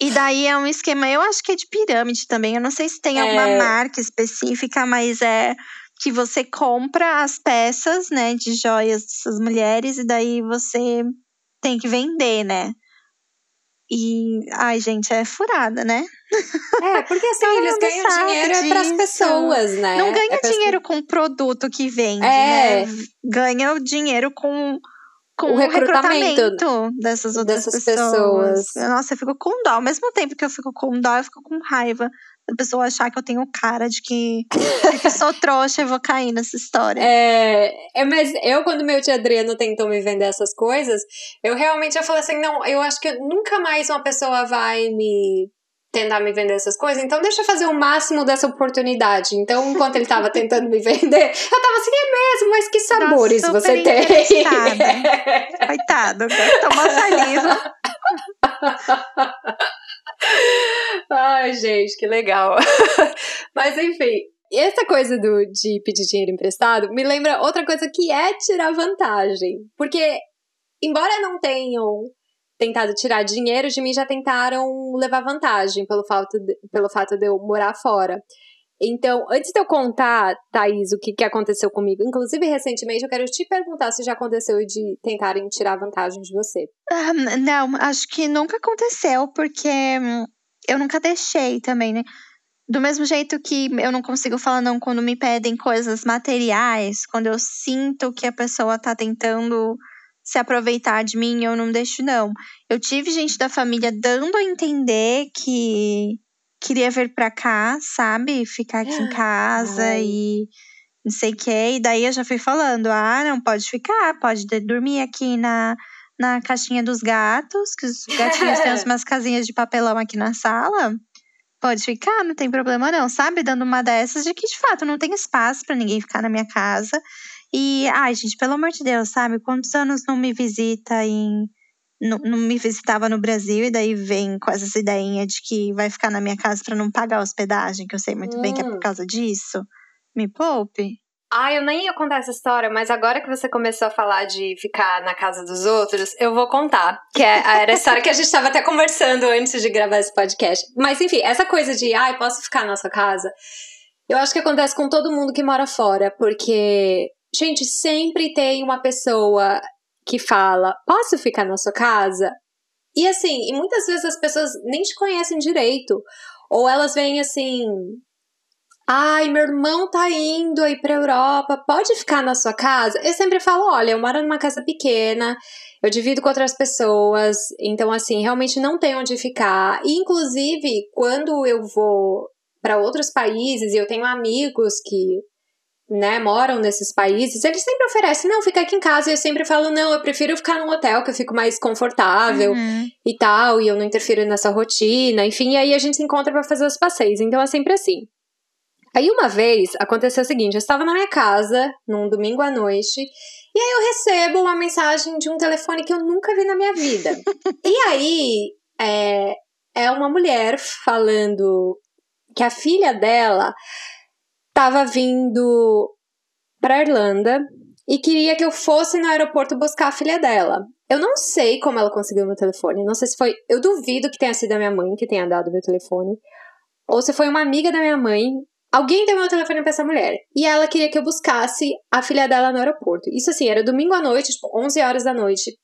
e daí é um esquema, eu acho que é de pirâmide também. Eu não sei se tem alguma é... marca específica, mas é que você compra as peças, né, de joias dessas mulheres e daí você tem que vender, né? E, ai, gente, é furada, né? É, porque assim, *laughs* eles ganham dinheiro para as pessoas, né? Não ganha é dinheiro com o produto que vende, é. né? Ganha o dinheiro com, com o recrutamento, recrutamento dessas outras dessas pessoas. pessoas. Nossa, eu fico com dó. Ao mesmo tempo que eu fico com dó, eu fico com raiva a pessoa achar que eu tenho cara de que, de que sou trouxa e vou cair nessa história. É, é, mas eu, quando meu tio Adriano tentou me vender essas coisas, eu realmente eu falei assim: não, eu acho que nunca mais uma pessoa vai me tentar me vender essas coisas, então deixa eu fazer o máximo dessa oportunidade. Então, enquanto ele estava tentando me vender, eu tava assim, é mesmo, mas que sabores Nossa, você tem? *laughs* Coitado, toma saliva. *laughs* Ai, gente, que legal. *laughs* Mas enfim, essa coisa do, de pedir dinheiro emprestado me lembra outra coisa que é tirar vantagem. Porque, embora não tenham tentado tirar dinheiro de mim, já tentaram levar vantagem pelo fato de, pelo fato de eu morar fora. Então, antes de eu contar, Thaís, o que, que aconteceu comigo, inclusive recentemente, eu quero te perguntar se já aconteceu de tentarem tirar vantagem de você. Um, não, acho que nunca aconteceu, porque hum, eu nunca deixei também, né? Do mesmo jeito que eu não consigo falar não quando me pedem coisas materiais, quando eu sinto que a pessoa tá tentando se aproveitar de mim, eu não deixo não. Eu tive gente da família dando a entender que queria vir pra cá, sabe? Ficar aqui em *gasps* casa Ai. e não sei o que. E daí eu já fui falando: ah, não, pode ficar, pode dormir aqui na, na caixinha dos gatos, que os gatinhos têm umas *laughs* casinhas de papelão aqui na sala. Pode ficar, não tem problema não, sabe? Dando uma dessas de que de fato não tem espaço para ninguém ficar na minha casa. E, ai, gente, pelo amor de Deus, sabe? Quantos anos não me visita em não, não, me visitava no Brasil e daí vem com essa ideinha de que vai ficar na minha casa para não pagar a hospedagem, que eu sei muito hum. bem que é por hum. causa disso. Me poupe. Ah, eu nem ia contar essa história, mas agora que você começou a falar de ficar na casa dos outros, eu vou contar. Que é, era a história que a gente estava até conversando antes de gravar esse podcast. Mas enfim, essa coisa de, ai, ah, posso ficar na sua casa? Eu acho que acontece com todo mundo que mora fora, porque, gente, sempre tem uma pessoa que fala: Posso ficar na sua casa? E assim, e muitas vezes as pessoas nem te conhecem direito. Ou elas vêm assim. Ai, meu irmão tá indo aí pra Europa, pode ficar na sua casa? Eu sempre falo: olha, eu moro numa casa pequena, eu divido com outras pessoas, então, assim, realmente não tem onde ficar. E, inclusive, quando eu vou para outros países e eu tenho amigos que né, moram nesses países, eles sempre oferecem, não, fica aqui em casa. E eu sempre falo, não, eu prefiro ficar num hotel que eu fico mais confortável uhum. e tal, e eu não interfiro nessa rotina, enfim, e aí a gente se encontra para fazer os passeios. Então é sempre assim. Aí uma vez aconteceu o seguinte: eu estava na minha casa, num domingo à noite, e aí eu recebo uma mensagem de um telefone que eu nunca vi na minha vida. e aí é, é uma mulher falando que a filha dela estava vindo para Irlanda e queria que eu fosse no aeroporto buscar a filha dela. Eu não sei como ela conseguiu meu telefone. Não sei se foi. Eu duvido que tenha sido a minha mãe que tenha dado meu telefone. Ou se foi uma amiga da minha mãe. Alguém deu meu telefone pra essa mulher. E ela queria que eu buscasse a filha dela no aeroporto. Isso assim, era domingo à noite, tipo, 11 horas da noite.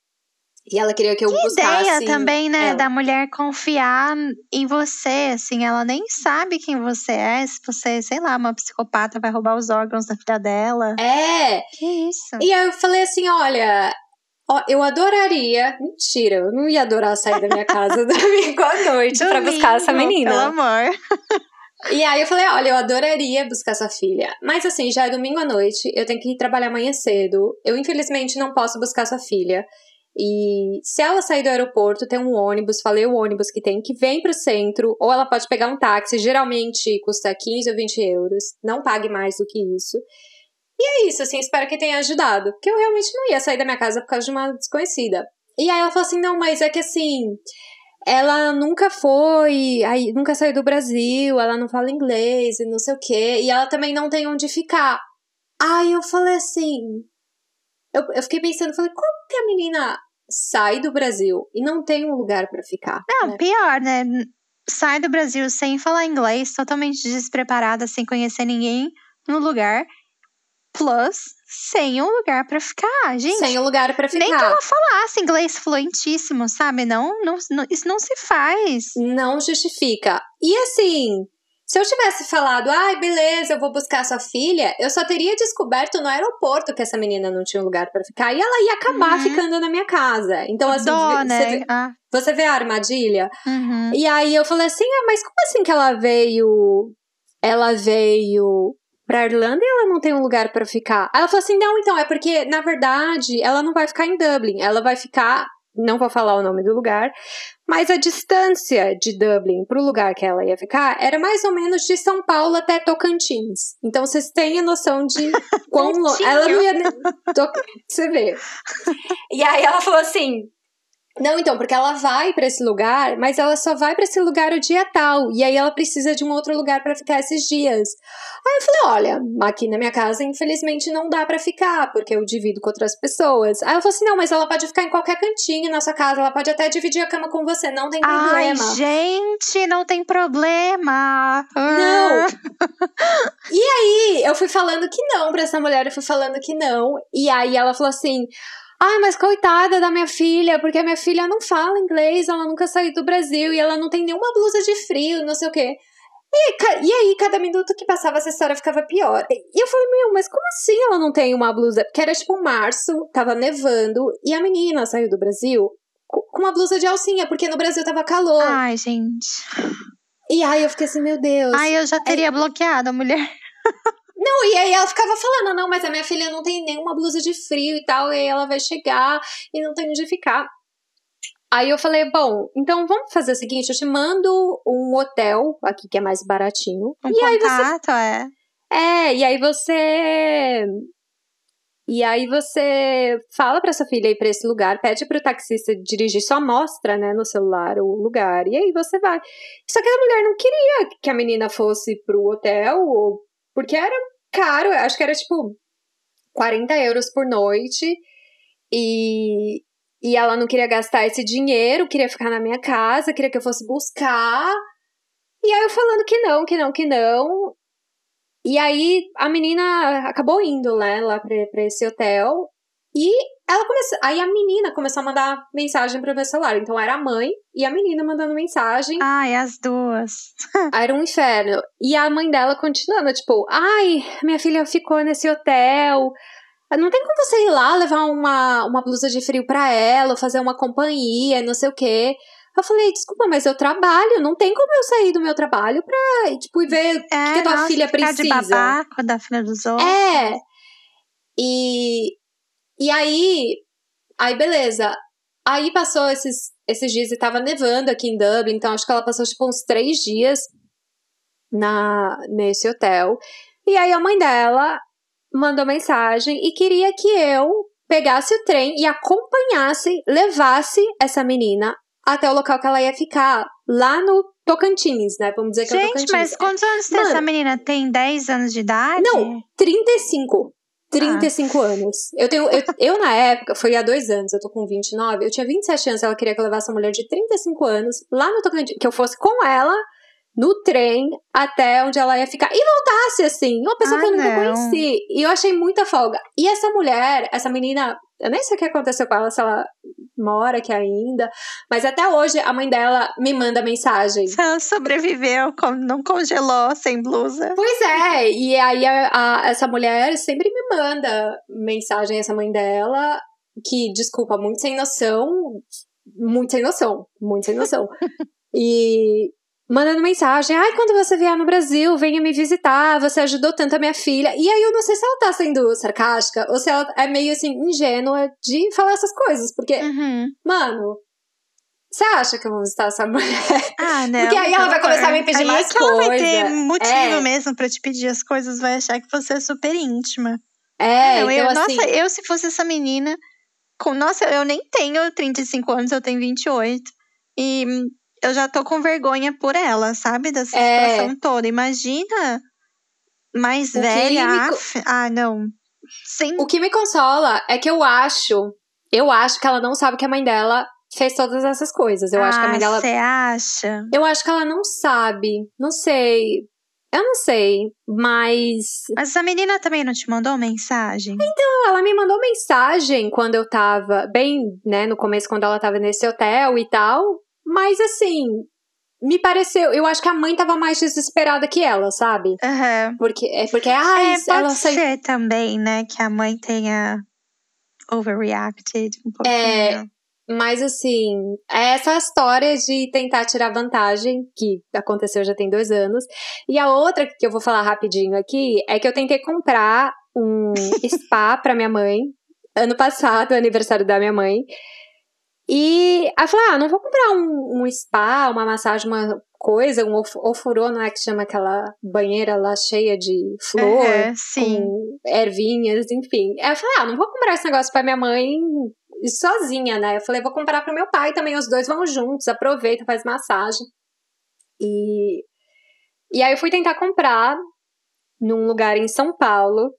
E ela queria que eu que buscasse. ideia também, né, ela. da mulher confiar em você, assim, ela nem sabe quem você é, se você, sei lá, uma psicopata vai roubar os órgãos da filha dela. É. Que isso? E aí eu falei assim, olha, ó, eu adoraria, mentira, eu não ia adorar sair da minha casa *laughs* domingo à noite para buscar essa menina. Pelo amor. E aí eu falei, olha, eu adoraria buscar sua filha. Mas assim, já é domingo à noite, eu tenho que ir trabalhar amanhã cedo. Eu, infelizmente, não posso buscar sua filha. E se ela sair do aeroporto, tem um ônibus, falei o ônibus que tem, que vem pro centro, ou ela pode pegar um táxi, geralmente custa 15 ou 20 euros, não pague mais do que isso. E é isso, assim, espero que tenha ajudado, porque eu realmente não ia sair da minha casa por causa de uma desconhecida. E aí ela falou assim: não, mas é que assim, ela nunca foi, aí, nunca saiu do Brasil, ela não fala inglês e não sei o quê, e ela também não tem onde ficar. Aí eu falei assim, eu, eu fiquei pensando, falei, como que a menina sai do Brasil e não tem um lugar para ficar? Não, né? pior, né? Sai do Brasil sem falar inglês, totalmente despreparada, sem conhecer ninguém no lugar. Plus, sem um lugar para ficar, gente. Sem um lugar para ficar. Nem que ela falasse inglês fluentíssimo, sabe? Não, não, não, isso não se faz. Não justifica. E assim, se eu tivesse falado, ai, ah, beleza, eu vou buscar sua filha, eu só teria descoberto no aeroporto que essa menina não tinha um lugar para ficar e ela ia acabar uhum. ficando na minha casa. Então, assim, Dó, você, né? vê, ah. você vê a armadilha? Uhum. E aí eu falei assim, ah, mas como assim que ela veio. Ela veio pra Irlanda e ela não tem um lugar para ficar? Aí ela falou assim: não, então, é porque, na verdade, ela não vai ficar em Dublin, ela vai ficar não vou falar o nome do lugar, mas a distância de Dublin para o lugar que ela ia ficar era mais ou menos de São Paulo até Tocantins. Então vocês têm a noção de *laughs* quão longe. Ela não ia. Você vê. E aí ela falou assim: não, então, porque ela vai para esse lugar, mas ela só vai para esse lugar o dia tal. E aí ela precisa de um outro lugar para ficar esses dias. Aí eu falei: olha, aqui na minha casa, infelizmente, não dá para ficar, porque eu divido com outras pessoas. Aí ela falou assim: não, mas ela pode ficar em qualquer cantinho na sua casa, ela pode até dividir a cama com você, não tem problema. Ai, gente, não tem problema. Não. *laughs* e aí eu fui falando que não pra essa mulher, eu fui falando que não. E aí ela falou assim. Ai, mas coitada da minha filha, porque a minha filha não fala inglês, ela nunca saiu do Brasil e ela não tem nenhuma blusa de frio, não sei o quê. E, e aí, cada minuto que passava, essa história ficava pior. E eu falei, meu, mas como assim ela não tem uma blusa? Porque era tipo março, tava nevando, e a menina saiu do Brasil com uma blusa de alcinha, porque no Brasil tava calor. Ai, gente. E aí eu fiquei assim, meu Deus. Ai, eu já teria é... bloqueado a mulher. *laughs* Não, e aí ela ficava falando, não, mas a minha filha não tem nenhuma blusa de frio e tal, e aí ela vai chegar e não tem onde ficar. Aí eu falei, bom, então vamos fazer o seguinte, eu te mando um hotel aqui que é mais baratinho. Um e contato, aí você... é. É, e aí você e aí você fala para sua filha ir para esse lugar, pede para o taxista dirigir, só mostra, né, no celular o lugar. E aí você vai. Só que a mulher não queria que a menina fosse pro hotel, porque era caro, acho que era tipo 40 euros por noite. E, e ela não queria gastar esse dinheiro, queria ficar na minha casa, queria que eu fosse buscar. E aí eu falando que não, que não, que não. E aí a menina acabou indo, né, lá pra, pra esse hotel. E ela começou. Aí a menina começou a mandar mensagem pro meu celular. Então era a mãe e a menina mandando mensagem. Ai, as duas. *laughs* Era um inferno. E a mãe dela continuando, tipo, ai, minha filha ficou nesse hotel. Não tem como você ir lá levar uma, uma blusa de frio pra ela, fazer uma companhia, não sei o quê. Eu falei, desculpa, mas eu trabalho, não tem como eu sair do meu trabalho pra, tipo, ver o que, É, que a tua nossa, filha precisa. de babaca da filha dos outros. É. E, e aí, aí beleza. Aí passou esses, esses dias e tava nevando aqui em Dublin, então acho que ela passou tipo uns três dias na nesse hotel. E aí a mãe dela mandou mensagem e queria que eu pegasse o trem e acompanhasse, levasse essa menina até o local que ela ia ficar, lá no Tocantins, né? Vamos dizer que é o Gente, Tocantins. mas quantos anos tem Mano, essa menina? Tem 10 anos de idade? Não, 35. 35 anos. Eu tenho. Eu, *laughs* eu, na época, foi há dois anos, eu tô com 29. Eu tinha 27 anos, ela queria que eu levasse uma mulher de 35 anos lá no Tocantins. Que eu fosse com ela no trem até onde ela ia ficar. E voltasse, assim. Uma pessoa Ah, que eu nunca não. conheci. E eu achei muita folga. E essa mulher, essa menina. Eu nem sei o que aconteceu com ela, se ela mora aqui ainda. Mas até hoje a mãe dela me manda mensagem. Ela sobreviveu, não congelou sem blusa. Pois é, e aí a- a- essa mulher sempre me manda mensagem, essa mãe dela, que, desculpa, muito sem noção, muito sem noção, muito sem noção. *laughs* e mandando mensagem, ai, quando você vier no Brasil, venha me visitar, você ajudou tanto a minha filha. E aí eu não sei se ela tá sendo sarcástica, ou se ela é meio, assim, ingênua de falar essas coisas, porque, Uhum. mano... Você acha que eu vou visitar essa *laughs* mulher? Ah, não. Porque aí ela vai começar a me pedir aí mais é que ela vai ter coisa. motivo É. mesmo pra te pedir as coisas, vai achar que você é super íntima. É, Não, então eu, assim... Nossa, eu se fosse essa menina. Com, nossa, eu nem tenho 35 anos, eu tenho 28. E eu já tô com vergonha por ela, sabe? Dessa É. situação toda. Imagina mais O velha. me Ah, não. Sem. O que me consola é que eu acho, eu acho que ela não sabe que a mãe dela fez todas essas coisas. Eu acho que a mãe dela, Você acha? eu acho que ela não sabe. Não sei. Eu não sei, mas Mas essa menina também não te mandou mensagem? Não, ela me mandou mensagem quando eu tava bem, né, no começo quando ela tava nesse hotel e tal, mas assim, me pareceu, eu acho que a mãe tava mais desesperada que ela, sabe? Aham. Porque é porque ai, É, ela pode saiu ser também, né? Que a mãe tenha overreacted um pouquinho. É, Mas assim, essa história de tentar tirar vantagem, que aconteceu já tem dois anos. E a outra que eu vou falar rapidinho aqui é que eu tentei comprar um *laughs* spa pra minha mãe ano passado, *laughs* aniversário da minha mãe. E aí eu falei, ah, não vou comprar um, um spa, uma massagem, uma coisa, um of- ofurô, não é que chama aquela banheira lá cheia de flor, Aham, sim. com ervinhas, enfim. Aí eu falei, ah, não vou comprar esse negócio pra minha mãe sozinha, né? Eu falei, vou comprar pro meu pai também, os dois vão juntos, aproveita, faz massagem. E, e aí eu fui tentar comprar num lugar em São Paulo,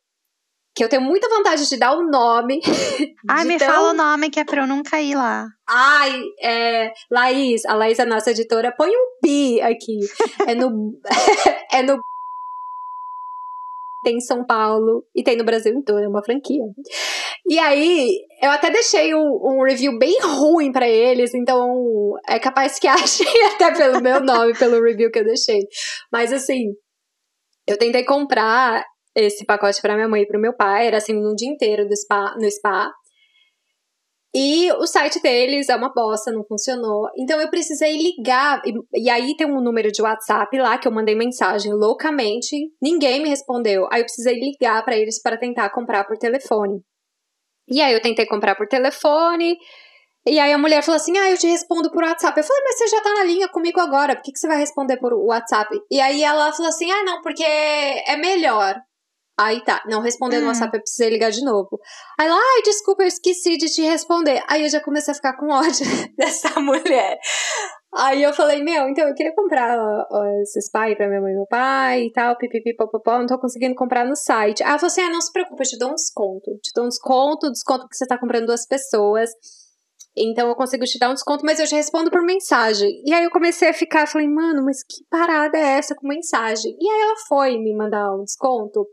que eu tenho muita vontade de dar o nome. *laughs* Ai, me tão- fala o nome que é pra eu nunca ir lá. Ai, é, Laís, a Laís, a nossa editora, põe um pi aqui. É no. *laughs* é no. Tem em São Paulo e tem no Brasil inteiro, é uma franquia. E aí, eu até deixei um, um review bem ruim pra eles, então é capaz que *laughs* achem até pelo meu nome, pelo review que eu deixei. Mas assim, eu tentei comprar esse pacote pra minha mãe e pro meu pai, era assim, um dia inteiro do spa, no spa. E o site deles é uma bosta, não funcionou. Então eu precisei ligar. E, e aí tem um número de WhatsApp lá que eu mandei mensagem loucamente. Ninguém me respondeu. Aí eu precisei ligar pra eles para tentar comprar por telefone. E aí eu tentei comprar por telefone. E aí a mulher falou assim: Ah, eu te respondo por WhatsApp. Eu falei, mas você já tá na linha comigo agora, por que, que você vai responder por WhatsApp? E aí ela falou assim: Ah, não, porque é melhor. Aí tá, não respondeu no Hum. WhatsApp, eu precisei ligar de novo. Aí ela, ai, desculpa, eu esqueci de te responder. Aí eu já comecei a ficar com ódio *laughs* dessa mulher. Aí eu falei, meu, então eu queria comprar ó, ó, esses pai pra minha mãe e meu pai e tal, pipipi, popopó, não tô conseguindo comprar no site. Aí falou assim, ah, não se preocupa, eu te dou um desconto. Te dou um desconto, desconto porque você tá comprando duas pessoas. Então eu consigo te dar um desconto, mas eu te respondo por mensagem. E aí eu comecei a ficar, falei, mano, mas que parada é essa com mensagem? E aí ela foi me mandar um desconto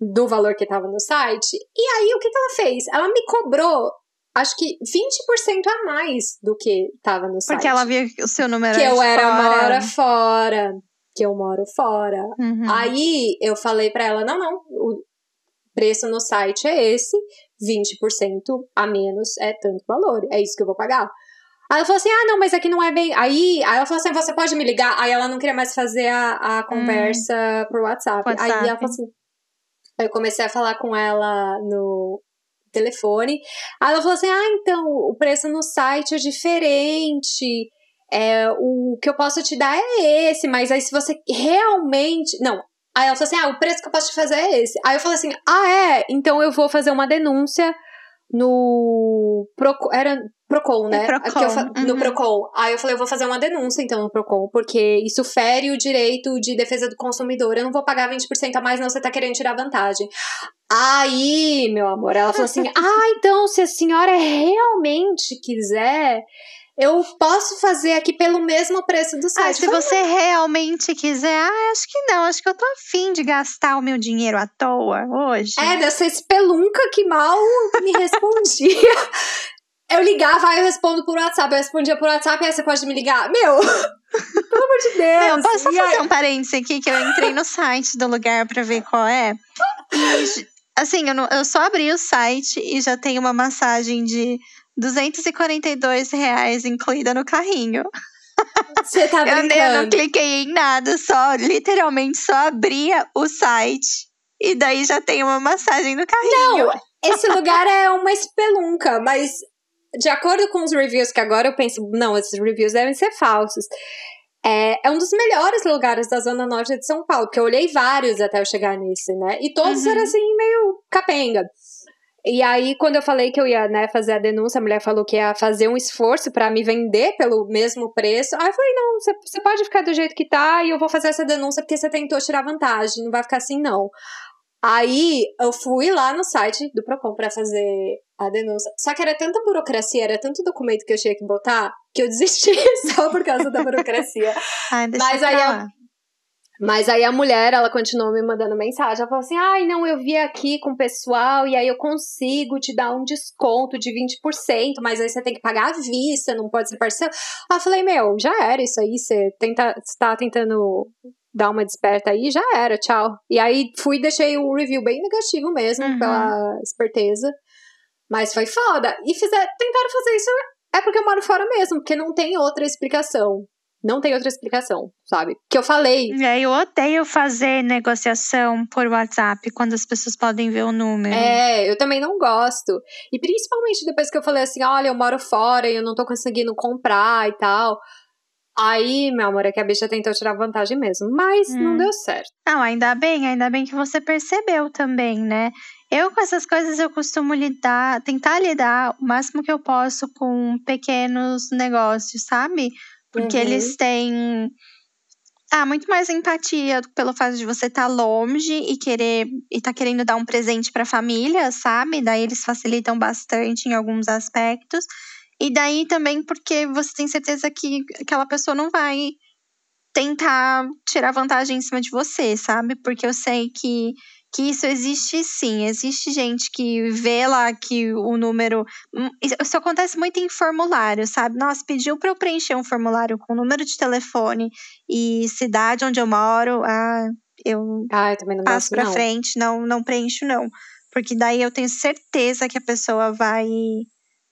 do valor que estava no site. E aí, o que, que ela fez? Ela me cobrou, acho que 20% a mais do que estava no site. Porque ela via o seu número Que eu era fora. mora fora. Que eu moro fora. Uhum. Aí eu falei pra ela: não, não, o preço no site é esse, 20% a menos é tanto valor, é isso que eu vou pagar. Aí ela falou assim: ah, não, mas aqui não é bem. Aí, aí ela falou assim: você pode me ligar? Aí ela não queria mais fazer a, a conversa por WhatsApp. WhatsApp. Aí ela falou assim. Eu comecei a falar com ela no telefone. Aí ela falou assim: ah, então, o preço no site é diferente. É, o que eu posso te dar é esse, mas aí se você realmente. Não. Aí ela falou assim: ah, o preço que eu posso te fazer é esse. Aí eu falei assim: ah, é? Então eu vou fazer uma denúncia no. Era Procon, né? Procon, Que eu fa- No uhum. Procon. Aí eu falei: eu vou fazer uma denúncia então no Procon, porque isso fere o direito de defesa do consumidor. Eu não vou pagar 20% a mais, não, você tá querendo tirar vantagem. Aí, meu amor, ela falou assim: *laughs* ah, então, se a senhora realmente quiser. Eu posso fazer aqui pelo mesmo preço do site. Ah, se falei, você realmente quiser, ah, acho que não, acho que eu tô afim de gastar o meu dinheiro à toa hoje. É, dessa espelunca que mal me respondia. *laughs* eu ligava, aí eu respondo por WhatsApp. Eu respondia por WhatsApp, aí você pode me ligar. Meu, *laughs* pelo amor de Deus. Meu, posso E aí- fazer um parênteses aqui que eu entrei no site do lugar pra ver qual é? E, assim, eu, não- eu só abri o site e já tem uma massagem de 242 reais incluída no carrinho. Você tá Eu, brincando. nem- eu não cliquei em nada, só literalmente só abria o site e daí já tem uma massagem no carrinho. Não, esse lugar é uma espelunca, mas de acordo com os reviews que agora eu penso, não, esses reviews devem ser falsos. É, é um dos melhores lugares da Zona Norte de São Paulo, porque eu olhei vários até eu chegar nesse, né? E todos Uhum. eram assim, meio capenga. E aí, quando eu falei que eu ia né, fazer a denúncia, a mulher falou que ia fazer um esforço pra me vender pelo mesmo preço. Aí eu falei: não, você pode ficar do jeito que tá e eu vou fazer essa denúncia porque você tentou tirar vantagem, não vai ficar assim, não. Aí eu fui lá no site do Procon pra fazer a denúncia. Só que era tanta burocracia, era tanto documento que eu tinha que botar, que eu desisti *laughs* só por causa da burocracia. *laughs* Ai, deixa Mas aí a-. Mas aí a mulher, ela continuou me mandando mensagem. Ela falou assim: ai, não, eu vi aqui com o pessoal e aí eu consigo te dar um desconto de 20%, mas aí você tem que pagar à vista, não pode ser parcela. Aí eu falei: meu, já era isso aí, você, tenta, você tá tentando dar uma desperta aí, já era, tchau. E aí fui e deixei o review bem negativo mesmo, Uhum. pela esperteza. Mas foi foda. E fizer, tentaram fazer isso é porque eu moro fora mesmo, porque não tem outra explicação. Não tem outra explicação, sabe? Que eu falei. E aí eu odeio fazer negociação por WhatsApp quando as pessoas podem ver o número. É, eu também não gosto. E principalmente depois que eu falei assim: olha, eu moro fora e eu não tô conseguindo comprar e tal. Aí, meu amor, é que a bicha tentou tirar vantagem mesmo. Mas não Hum. deu certo. Não, ainda bem, ainda bem que você percebeu também, né? Eu com essas coisas eu costumo lidar, tentar lidar o máximo que eu posso com pequenos negócios, sabe? Porque Uhum. eles têm ah, muito mais empatia pelo fato de você estar longe e querer e tá querendo dar um presente para a família, sabe? Daí eles facilitam bastante em alguns aspectos. E daí também porque você tem certeza que aquela pessoa não vai tentar tirar vantagem em cima de você, sabe? Porque eu sei que, que isso existe sim. Existe gente que vê lá que o número. hum, Isso acontece muito em formulário, sabe? Nossa, pediu para eu preencher um formulário com número de telefone e cidade onde eu moro. Ah, eu Ai, também não passo não. frente, não, não preencho, não. Porque daí eu tenho certeza que a pessoa vai,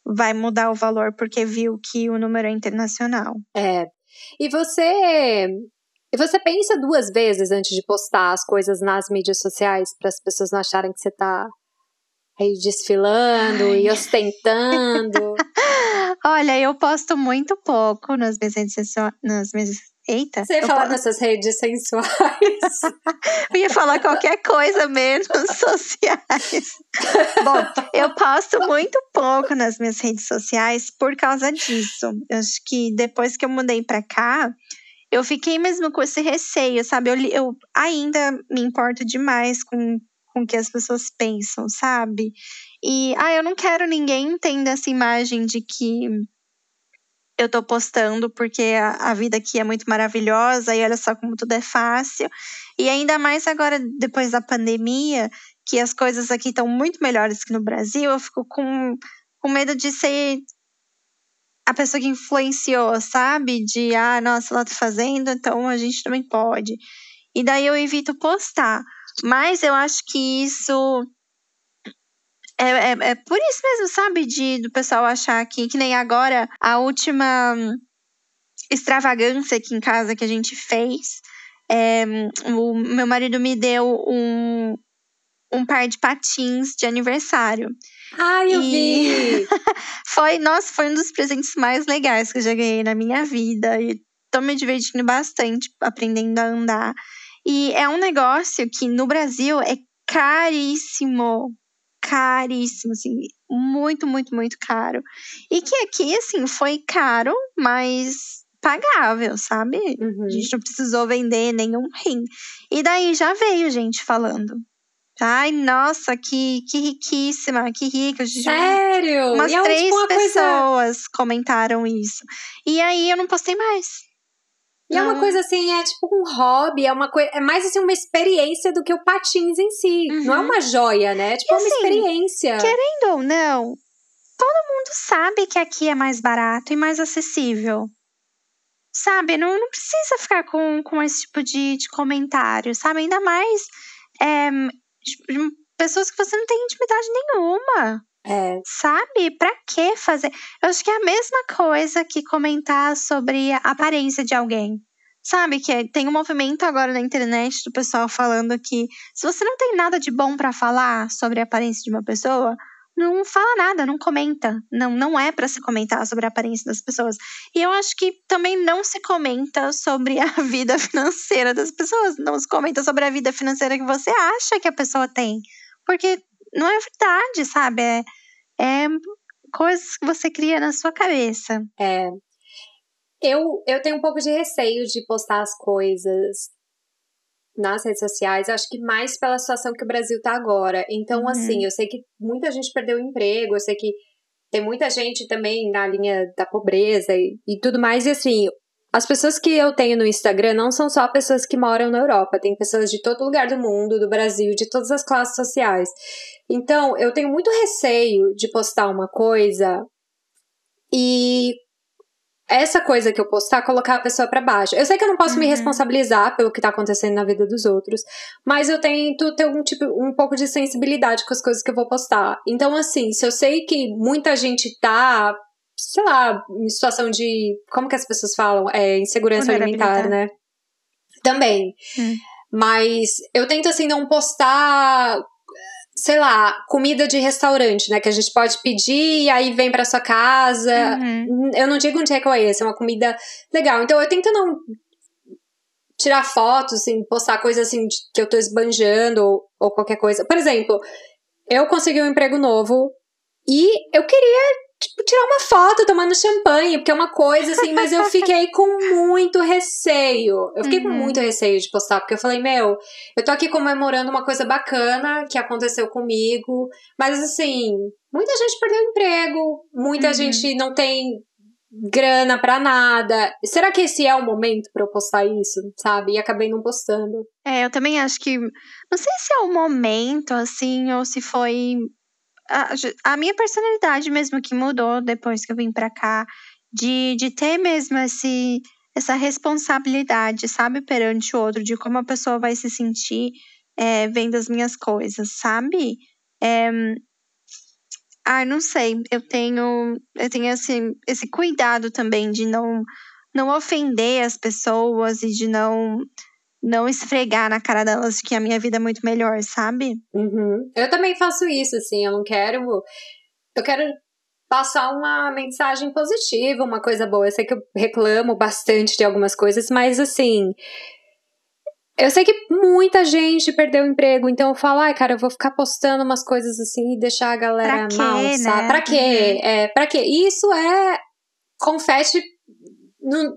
vai mudar o valor porque viu que o número é internacional. É. E você. E você pensa duas vezes antes de postar as coisas nas mídias sociais para as pessoas não acharem que você tá aí desfilando e ostentando. *laughs* Olha, eu posto muito pouco nas minhas. Nas minhas... Eita! Você ia falar po- nessas redes sensuais. *laughs* eu ia falar qualquer coisa menos *laughs* sociais. Bom, eu posto muito pouco nas minhas redes sociais por causa disso. Eu acho que depois que eu mudei pra cá, eu fiquei mesmo com esse receio, sabe? Eu, eu ainda me importo demais com, com o que as pessoas pensam, sabe? E, ah, eu não quero ninguém tendo essa imagem de que eu tô postando porque a, a vida aqui é muito maravilhosa e olha só como tudo é fácil. E ainda mais agora, depois da pandemia, que as coisas aqui estão muito melhores que no Brasil, eu fico com, com medo de ser a pessoa que influenciou, sabe? De, ah, nossa, ela tá fazendo, então a gente também pode. E daí eu evito postar. Mas eu acho que isso é, é, é, por isso mesmo, sabe? De do pessoal achar que, que nem agora, a última extravagância aqui em casa que a gente fez. É, o meu marido me deu um, um par de patins de aniversário. Ai, eu e... vi! *laughs* foi, nossa, foi um dos presentes mais legais que eu já ganhei na minha vida. E tô me divertindo bastante aprendendo a andar. E é um negócio que no Brasil é caríssimo caríssimo, assim, muito, muito, muito caro. E que aqui, assim, foi caro, mas pagável, sabe? Uhum. A gente não precisou vender nenhum rim. E daí já veio gente falando. Ai, nossa, que, que riquíssima, que rica. Sério? Umas e três é pessoas coisa... comentaram isso. E aí eu não postei mais. E é uma coisa assim, é tipo um hobby, é uma coisa, é mais assim uma experiência do que o patins em si. Uhum. Não é uhum. uma joia, né? É tipo e, uma assim, experiência. Querendo ou não, todo mundo sabe que aqui é mais barato e mais acessível. Sabe? Não, não precisa ficar com, com esse tipo de, de comentário, sabe? Ainda mais é, pessoas que você não tem intimidade nenhuma. É. Sabe? Pra que fazer? Eu acho que é a mesma coisa que comentar sobre a aparência de alguém. Sabe? Que tem um movimento agora na internet do pessoal falando que se você não tem nada de bom para falar sobre a aparência de uma pessoa, não fala nada, não comenta. Não, não é para se comentar sobre a aparência das pessoas. E eu acho que também não se comenta sobre a *laughs* vida financeira das pessoas. Não se comenta sobre a vida financeira que você acha que a pessoa tem. Porque não é verdade, sabe? É, é coisas que você cria na sua cabeça. É. Eu, eu tenho um pouco de receio de postar as coisas nas redes sociais, acho que mais pela situação que o Brasil tá agora. Então, uhum. assim, eu sei que muita gente perdeu o emprego, eu sei que tem muita gente também na linha da pobreza e, e tudo mais. E assim, as pessoas que eu tenho no Instagram não são só pessoas que moram na Europa, tem pessoas de todo lugar do mundo, do Brasil, de todas as classes sociais. Então, eu tenho muito receio de postar uma coisa e essa coisa que eu postar, colocar a pessoa para baixo. Eu sei que eu não posso uhum. me responsabilizar pelo que tá acontecendo na vida dos outros, mas eu tento ter um tipo um pouco de sensibilidade com as coisas que eu vou postar. Então assim, se eu sei que muita gente tá sei lá, em situação de. Como que as pessoas falam? É, insegurança alimentar, né? Também. Hum. Mas eu tento, assim, não postar sei lá, comida de restaurante, né? Que a gente pode pedir e aí vem para sua casa. Uhum. Eu não digo um takeaway, é uma comida legal. Então eu tento não tirar fotos, assim, postar coisas assim que eu tô esbanjando ou, ou qualquer coisa. Por exemplo, eu consegui um emprego novo e eu queria tipo, tirar uma foto tomando champanhe, porque é uma coisa assim, mas eu fiquei *laughs* com muito receio. Eu fiquei uhum. com muito receio de postar, porque eu falei, meu, eu tô aqui comemorando uma coisa bacana que aconteceu comigo, mas assim, muita gente perdeu emprego, muita uhum. gente não tem grana pra nada. Será que esse é o momento para eu postar isso, sabe? E acabei não postando. É, eu também acho que. Não sei se é o momento, assim, ou se foi a, a minha personalidade mesmo que mudou depois que eu vim para cá, de, de ter mesmo esse, essa responsabilidade, sabe, perante o outro, de como a pessoa vai se sentir é, vendo as minhas coisas, sabe? É, ah, não sei, eu tenho, eu tenho esse, esse cuidado também de não, não ofender as pessoas e de não não esfregar na cara delas que a minha vida é muito melhor, sabe? Uhum. Eu também faço isso, assim, eu não quero. Eu quero passar uma mensagem positiva, uma coisa boa. Eu sei que eu reclamo bastante de algumas coisas, mas assim. Eu sei que muita gente perdeu o emprego, então eu falo, ai, cara, eu vou ficar postando umas coisas assim e deixar a galera pra mal, quê, sabe? Né? Pra quê? Uhum. É, pra quê? Isso é confete. Não,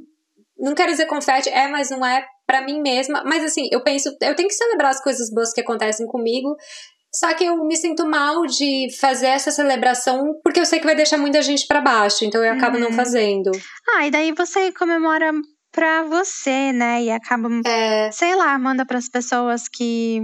não quero dizer confete, é, mas não é para mim mesma. Mas assim, eu penso, eu tenho que celebrar as coisas boas que acontecem comigo. Só que eu me sinto mal de fazer essa celebração porque eu sei que vai deixar muita gente para baixo, então eu acabo uhum. não fazendo. Ah, e daí você comemora pra você, né? E acaba, é... sei lá, manda para as pessoas que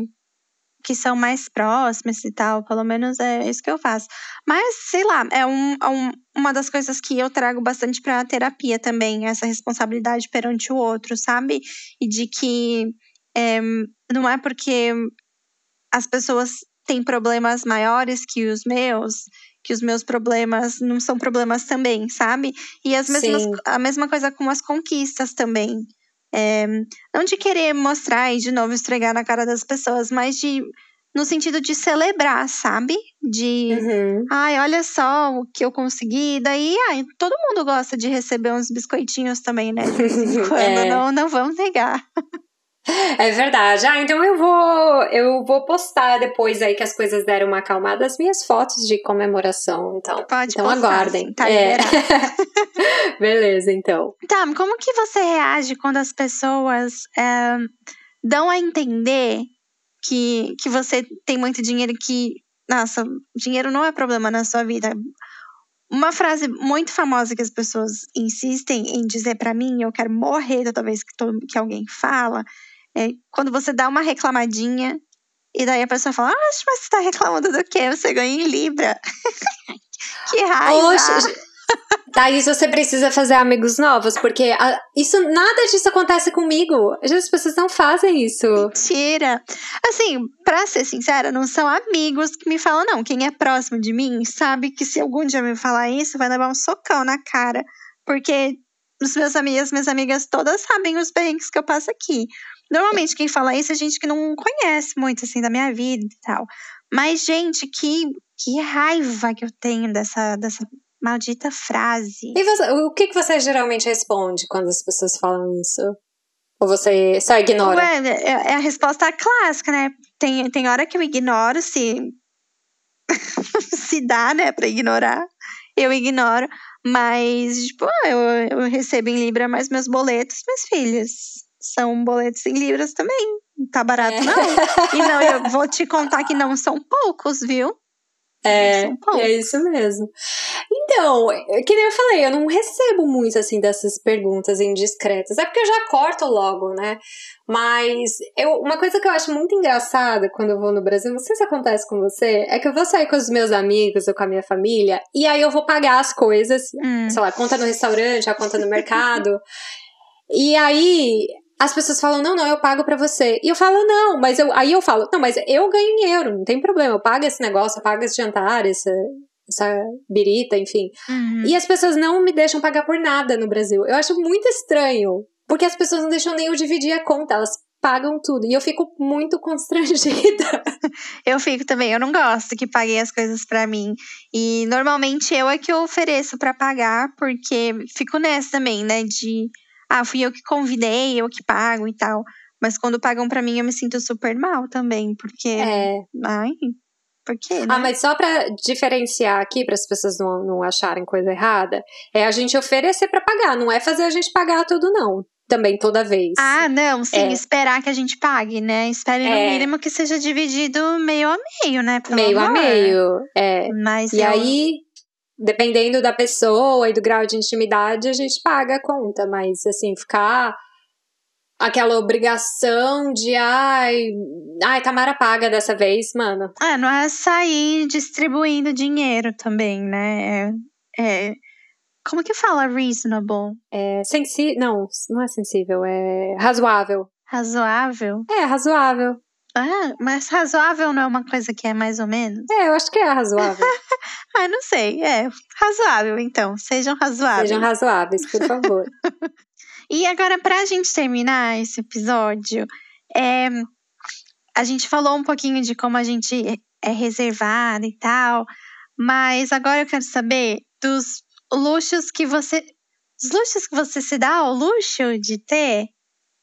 que são mais próximas e tal. Pelo menos é isso que eu faço. Mas, sei lá, é, um, é um, uma das coisas que eu trago bastante pra terapia também, essa responsabilidade perante o outro, sabe? E de que é, não é porque as pessoas têm problemas maiores que os meus, que os meus problemas não são problemas também, sabe? E as mesmas, a mesma coisa com as conquistas também. É, não de querer mostrar e de novo estregar na cara das pessoas, mas de no sentido de celebrar, sabe? De, uhum. ai, olha só o que eu consegui. Daí, ai, todo mundo gosta de receber uns biscoitinhos também, né? De vez em *laughs* quando, é. não, não vamos negar. É verdade. Ah, então eu vou eu vou postar depois aí que as coisas deram uma acalmada as minhas fotos de comemoração. Então, Pode então postar, aguardem. Tá é. *laughs* Beleza, então. Tá, como que você reage quando as pessoas é, dão a entender que, que você tem muito dinheiro que, nossa, dinheiro não é problema na sua vida? Uma frase muito famosa que as pessoas insistem em dizer para mim, eu quero morrer toda vez que, todo, que alguém fala, é quando você dá uma reclamadinha e daí a pessoa fala, ah, mas você tá reclamando do quê? Você ganha em Libra. *laughs* que raiva! Oxe, Thaís, você precisa fazer amigos novos, porque a, isso nada disso acontece comigo. As pessoas não fazem isso. Mentira. Assim, pra ser sincera, não são amigos que me falam, não. Quem é próximo de mim sabe que se algum dia me falar isso, vai levar um socão na cara. Porque os meus amigos, minhas amigas todas sabem os perrengues que eu passo aqui. Normalmente quem fala isso é gente que não conhece muito assim da minha vida e tal. Mas gente, que que raiva que eu tenho dessa dessa maldita frase. E você, o que que você geralmente responde quando as pessoas falam isso? Ou você só ignora? Ué, é, é a resposta clássica, né? Tem, tem hora que eu ignoro se *laughs* se dá, né, para ignorar. Eu ignoro, mas tipo, eu, eu recebo em libra mais meus boletos, meus filhos são boletos em libras também. Não tá barato, é. não. *laughs* E não, eu vou te contar que não são poucos, viu? É, é isso mesmo. Então, que nem eu falei, eu não recebo muito assim dessas perguntas indiscretas. É porque eu já corto logo, né? Mas eu, uma coisa que eu acho muito engraçada quando eu vou no Brasil, não sei se acontece com você, é que eu vou sair com os meus amigos ou com a minha família e aí eu vou pagar as coisas, hum. sei lá, conta no restaurante, a conta no mercado. *laughs* e aí as pessoas falam, não, não, eu pago para você. E eu falo, não, mas eu, aí eu falo, não, mas eu ganho em euro, não tem problema, eu pago esse negócio, eu pago esse jantar, essa, essa birita, enfim. Uhum. E as pessoas não me deixam pagar por nada no Brasil. Eu acho muito estranho, porque as pessoas não deixam nem eu dividir a conta, elas pagam tudo. E eu fico muito *laughs* constrangida. eu fico também. Eu não gosto que paguem as coisas para mim. E normalmente eu é que eu ofereço para pagar, porque fico nessa também, né? De ah, fui eu que convidei, eu que pago e tal. Mas quando pagam para mim, eu me sinto super mal também, porque. É. Ai, por quê? Né? Ah, mas só para diferenciar aqui, para as pessoas não, não acharem coisa errada, é a gente oferecer para pagar, não é fazer a gente pagar tudo, não. Também toda vez. Ah, não, sim, é. esperar que a gente pague, né? Espere no é. mínimo que seja dividido meio a meio, né? Pelo meio amor. a meio, é. Mas e eu... aí, dependendo da pessoa e do grau de intimidade, a gente paga a conta, mas assim, ficar aquela obrigação de ai, ai, Tamara paga dessa vez, mano. Ah, não é sair distribuindo dinheiro também, né? É, é como que fala reasonable? É sensível, não, não é sensível, é razoável. Razoável? É, razoável. Ah, mas razoável não é uma coisa que é mais ou menos? É, eu acho que é razoável. *laughs* ah, não sei. É, razoável, então. Sejam razoáveis. Sejam razoáveis, por favor. *laughs* e agora, pra gente terminar esse episódio, é, a gente falou um pouquinho de como a gente é reservada e tal, mas agora eu quero saber dos luxos que você. Os luxos que você se dá o luxo de ter,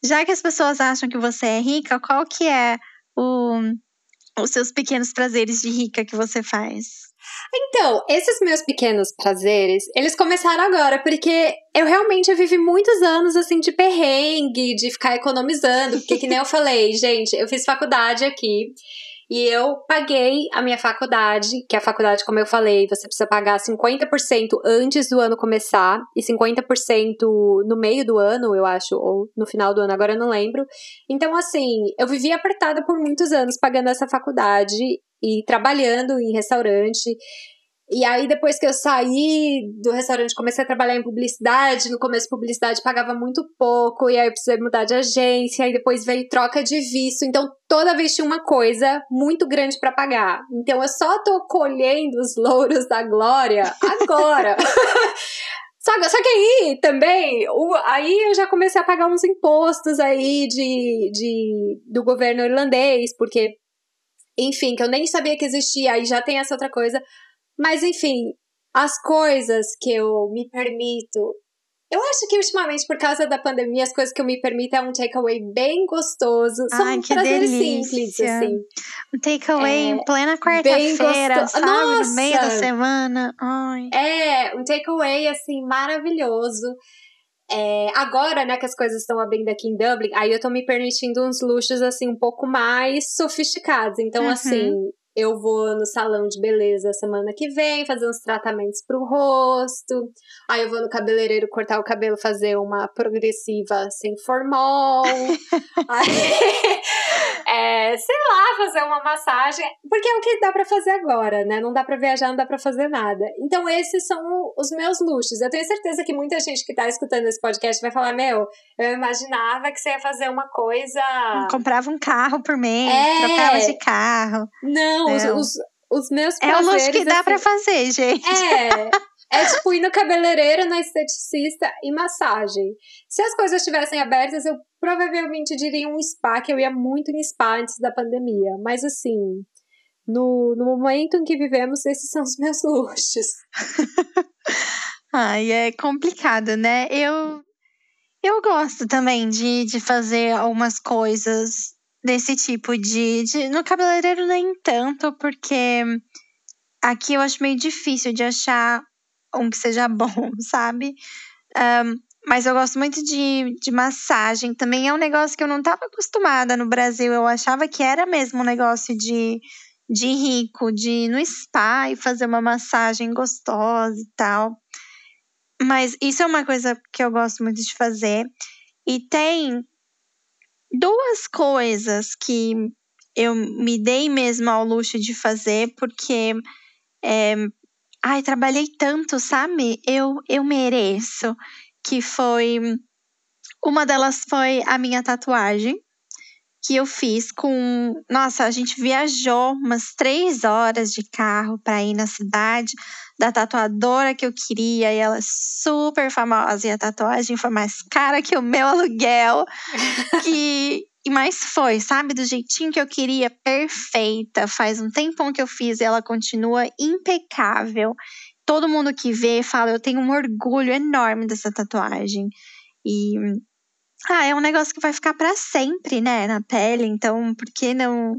já que as pessoas acham que você é rica, qual que é o, os seus pequenos prazeres de rica que você faz? Então, esses meus pequenos prazeres, eles começaram agora, porque eu realmente vivi muitos anos assim de perrengue, de ficar economizando, porque que nem eu *laughs* falei, gente, eu fiz faculdade aqui. E eu paguei a minha faculdade, que é a faculdade, como eu falei, você precisa pagar 50% antes do ano começar e 50% no meio do ano, eu acho, ou no final do ano, agora eu não lembro. Então, assim, eu vivi apertada por muitos anos pagando essa faculdade e trabalhando em restaurante. E aí, depois que eu saí do restaurante, comecei a trabalhar em publicidade. No começo, publicidade pagava muito pouco, e aí eu precisei mudar de agência. Aí depois veio troca de visto. Então, toda vez tinha uma coisa muito grande para pagar. Então, eu só tô colhendo os louros da glória agora. *laughs* Só, só que aí também, o, aí eu já comecei a pagar uns impostos aí de, de, do governo irlandês, porque, enfim, que eu nem sabia que existia, aí já tem essa outra coisa. Mas enfim, as coisas que eu me permito. Eu acho que ultimamente, por causa da pandemia, as coisas que eu me permito é um takeaway bem gostoso. São Ai, que delícia. simples, assim. Um takeaway é, em plena quarta-feira, sabe? Nossa. No meio da semana. Ai. É, um takeaway, assim, maravilhoso. É, agora, né, que as coisas estão abrindo aqui em Dublin, aí eu tô me permitindo uns luxos, assim, um pouco mais sofisticados. Então, uhum. assim, eu vou no salão de beleza semana que vem fazer uns tratamentos pro rosto. Aí eu vou no cabeleireiro cortar o cabelo, fazer uma progressiva sem formol. *laughs* aí, *laughs* é, sei lá, fazer uma massagem. Porque é o que dá para fazer agora, né? Não dá para viajar, não dá para fazer nada. Então, esses são os meus luxos. Eu tenho certeza que muita gente que tá escutando esse podcast vai falar: Meu, eu imaginava que você ia fazer uma coisa. Comprava um carro por mês, é... trocava de carro. Não, não, os, os, os, meus prazeres... É o luxo que dá assim, pra fazer, gente. É, é tipo ir no cabeleireiro, na esteticista e massagem. Se as coisas estivessem abertas, eu provavelmente diria um spa, que eu ia muito em spa antes da pandemia. Mas assim, no, no momento em que vivemos, esses são os meus *laughs* luxos. Ai, é complicado, né? Eu, eu gosto também de, de fazer algumas coisas desse tipo de, de. No cabeleireiro, nem tanto, porque aqui eu acho meio difícil de achar um que seja *laughs* bom, sabe? Um, mas eu gosto muito de, de massagem. Também é um negócio que eu não estava acostumada no Brasil. Eu achava que era mesmo um negócio de, de rico, de ir no spa e fazer uma massagem gostosa e tal. Mas isso é uma coisa que eu gosto muito de fazer. E tem duas coisas que eu me dei mesmo ao luxo de fazer, porque. É, ai, trabalhei tanto, sabe? Eu, eu mereço. Que foi. Uma delas foi a minha tatuagem, que eu fiz com. Nossa, a gente viajou umas três horas de carro para ir na cidade da tatuadora que eu queria, e ela é super famosa, e a tatuagem foi mais cara que o meu aluguel. *laughs* que, e mais foi, sabe? Do jeitinho que eu queria, perfeita. Faz um tempão que eu fiz e ela continua impecável. Todo mundo que vê fala, eu tenho um orgulho enorme dessa tatuagem. E ah, é um negócio que vai ficar para sempre, né, na pele, então por que não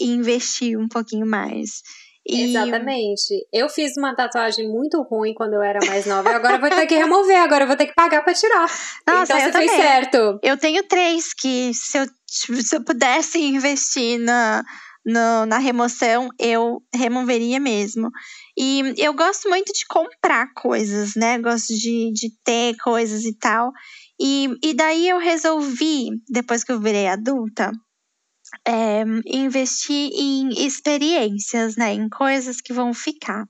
investir um pouquinho mais? E... Exatamente. Eu fiz uma tatuagem muito ruim quando eu era mais nova. Agora eu vou ter que remover, agora eu vou ter que pagar pra tirar. Nossa, então você também. fez certo. Eu tenho três que se eu, se eu pudesse investir na, no, na remoção, eu removeria mesmo. E eu gosto muito de comprar coisas, né? Gosto de, de ter coisas e tal. E, e daí eu resolvi, depois que eu virei adulta, é, investir em experiências, né? Em coisas que vão ficar.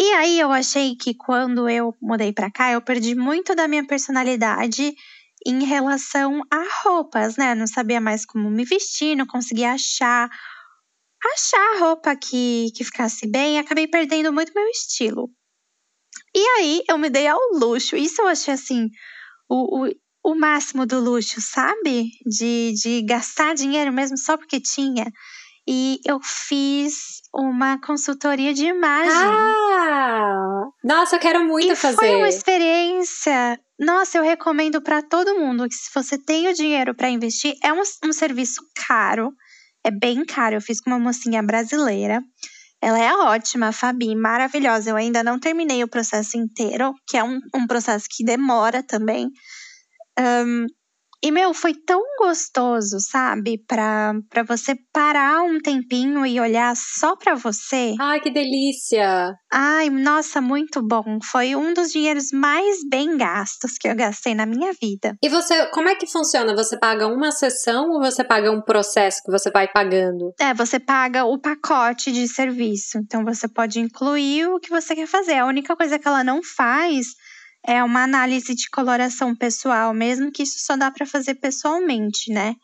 E aí eu achei que quando eu mudei para cá, eu perdi muito da minha personalidade em relação a roupas, né? Não sabia mais como me vestir, não conseguia achar achar roupa que, que ficasse bem, acabei perdendo muito meu estilo. E aí eu me dei ao luxo. Isso eu achei assim o, o o máximo do luxo, sabe? De, de gastar dinheiro mesmo só porque tinha. E eu fiz uma consultoria de imagem. Ah! Nossa, eu quero muito e fazer. Foi uma experiência. Nossa, eu recomendo para todo mundo que se você tem o dinheiro para investir, é um, um serviço caro. É bem caro. Eu fiz com uma mocinha brasileira. Ela é ótima, Fabi, maravilhosa. Eu ainda não terminei o processo inteiro, que é um, um processo que demora também. Um, E, meu, foi tão gostoso, sabe? Pra, pra você parar um tempinho e olhar só pra você. Ai, que delícia! Ai, nossa, muito bom. Foi um dos dinheiros mais bem gastos que eu gastei na minha vida. E você, como é que funciona? Você paga uma sessão ou você paga um processo que você vai pagando? É, você paga o pacote de serviço. Então você pode incluir o que você quer fazer. A única coisa que ela não faz é uma análise de coloração pessoal, mesmo que isso só dá para fazer pessoalmente, né?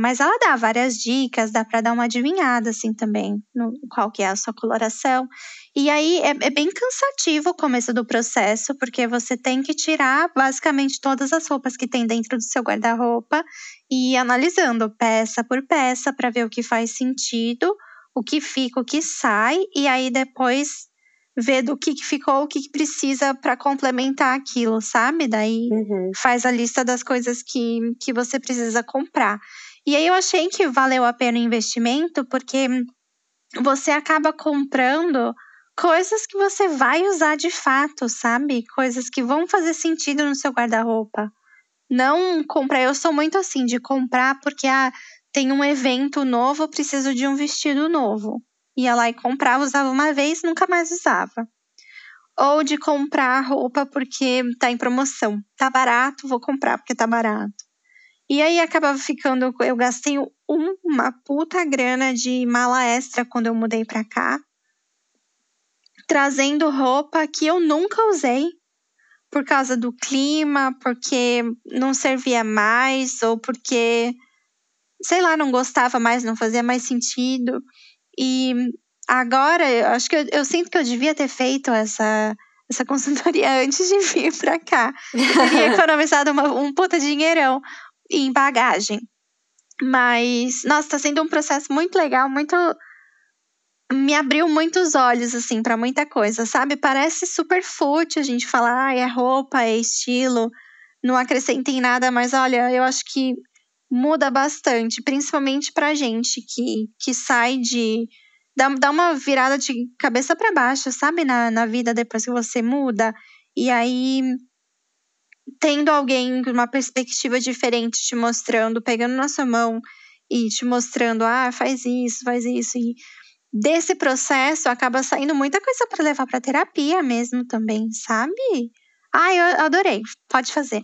Mas ela dá várias dicas, dá para dar uma adivinhada assim também, no qual que é a sua coloração. E aí é, é, bem cansativo o começo do processo, porque você tem que tirar basicamente todas as roupas que tem dentro do seu guarda-roupa e ir analisando peça por peça para ver o que faz sentido, o que fica, o que sai, e aí depois ver do que, que ficou, o que, que precisa para complementar aquilo, sabe? Daí uhum. faz a lista das coisas que, que você precisa comprar. E aí eu achei que valeu a pena o investimento, porque você acaba comprando coisas que você vai usar de fato, sabe? Coisas que vão fazer sentido no seu guarda-roupa. Não comprar, eu sou muito assim de comprar porque ah, tem um evento novo, preciso de um vestido novo ia lá e comprava, usava uma vez, nunca mais usava. Ou de comprar roupa porque tá em promoção. Tá barato, vou comprar porque tá barato. E aí acabava ficando, eu gastei uma puta grana de mala extra quando eu mudei pra cá. Trazendo roupa que eu nunca usei por causa do clima, porque não servia mais, ou porque, sei lá, não gostava mais, não fazia mais sentido. E agora, eu acho que eu, eu sinto que eu devia ter feito essa, essa *laughs* consultoria antes de vir para cá. Eu teria *laughs* economizado uma, um puta dinheirão em bagagem. Mas, nossa, tá sendo um processo muito legal, muito. Me abriu muitos olhos, assim, para muita coisa, sabe? Parece super fútil a gente falar, ah, é roupa, é estilo, não acrescenta em nada, mas olha, eu acho que muda bastante, principalmente pra gente que, que sai de. Dá, dá uma virada de cabeça para baixo, sabe? Na, na vida depois que você muda. E aí, tendo alguém com uma perspectiva diferente te mostrando, pegando na sua mão e te mostrando, ah, faz isso, faz isso. E desse processo acaba saindo muita coisa para levar para terapia mesmo também, sabe? Ah, eu adorei. Pode fazer.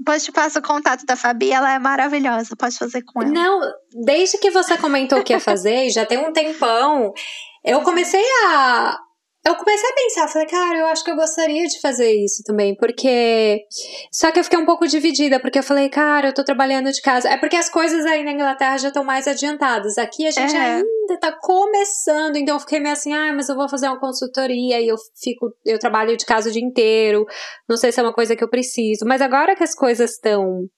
Depois te passo o contato da Fabi, ela é maravilhosa, pode fazer com ela. Não, desde que você comentou que ia fazer, já tem um tempão, eu comecei a. Eu comecei a pensar, falei, cara, eu acho que eu gostaria de fazer isso também, porque. Só que eu fiquei um pouco dividida, porque eu falei, cara, eu tô trabalhando de casa. É porque as coisas aí na Inglaterra já estão mais adiantadas. Aqui a gente é. ainda tá começando, então eu fiquei meio assim, ah, mas eu vou fazer uma consultoria e eu fico, eu trabalho de casa o dia inteiro. Não sei se é uma coisa que eu preciso. Mas agora que as coisas estão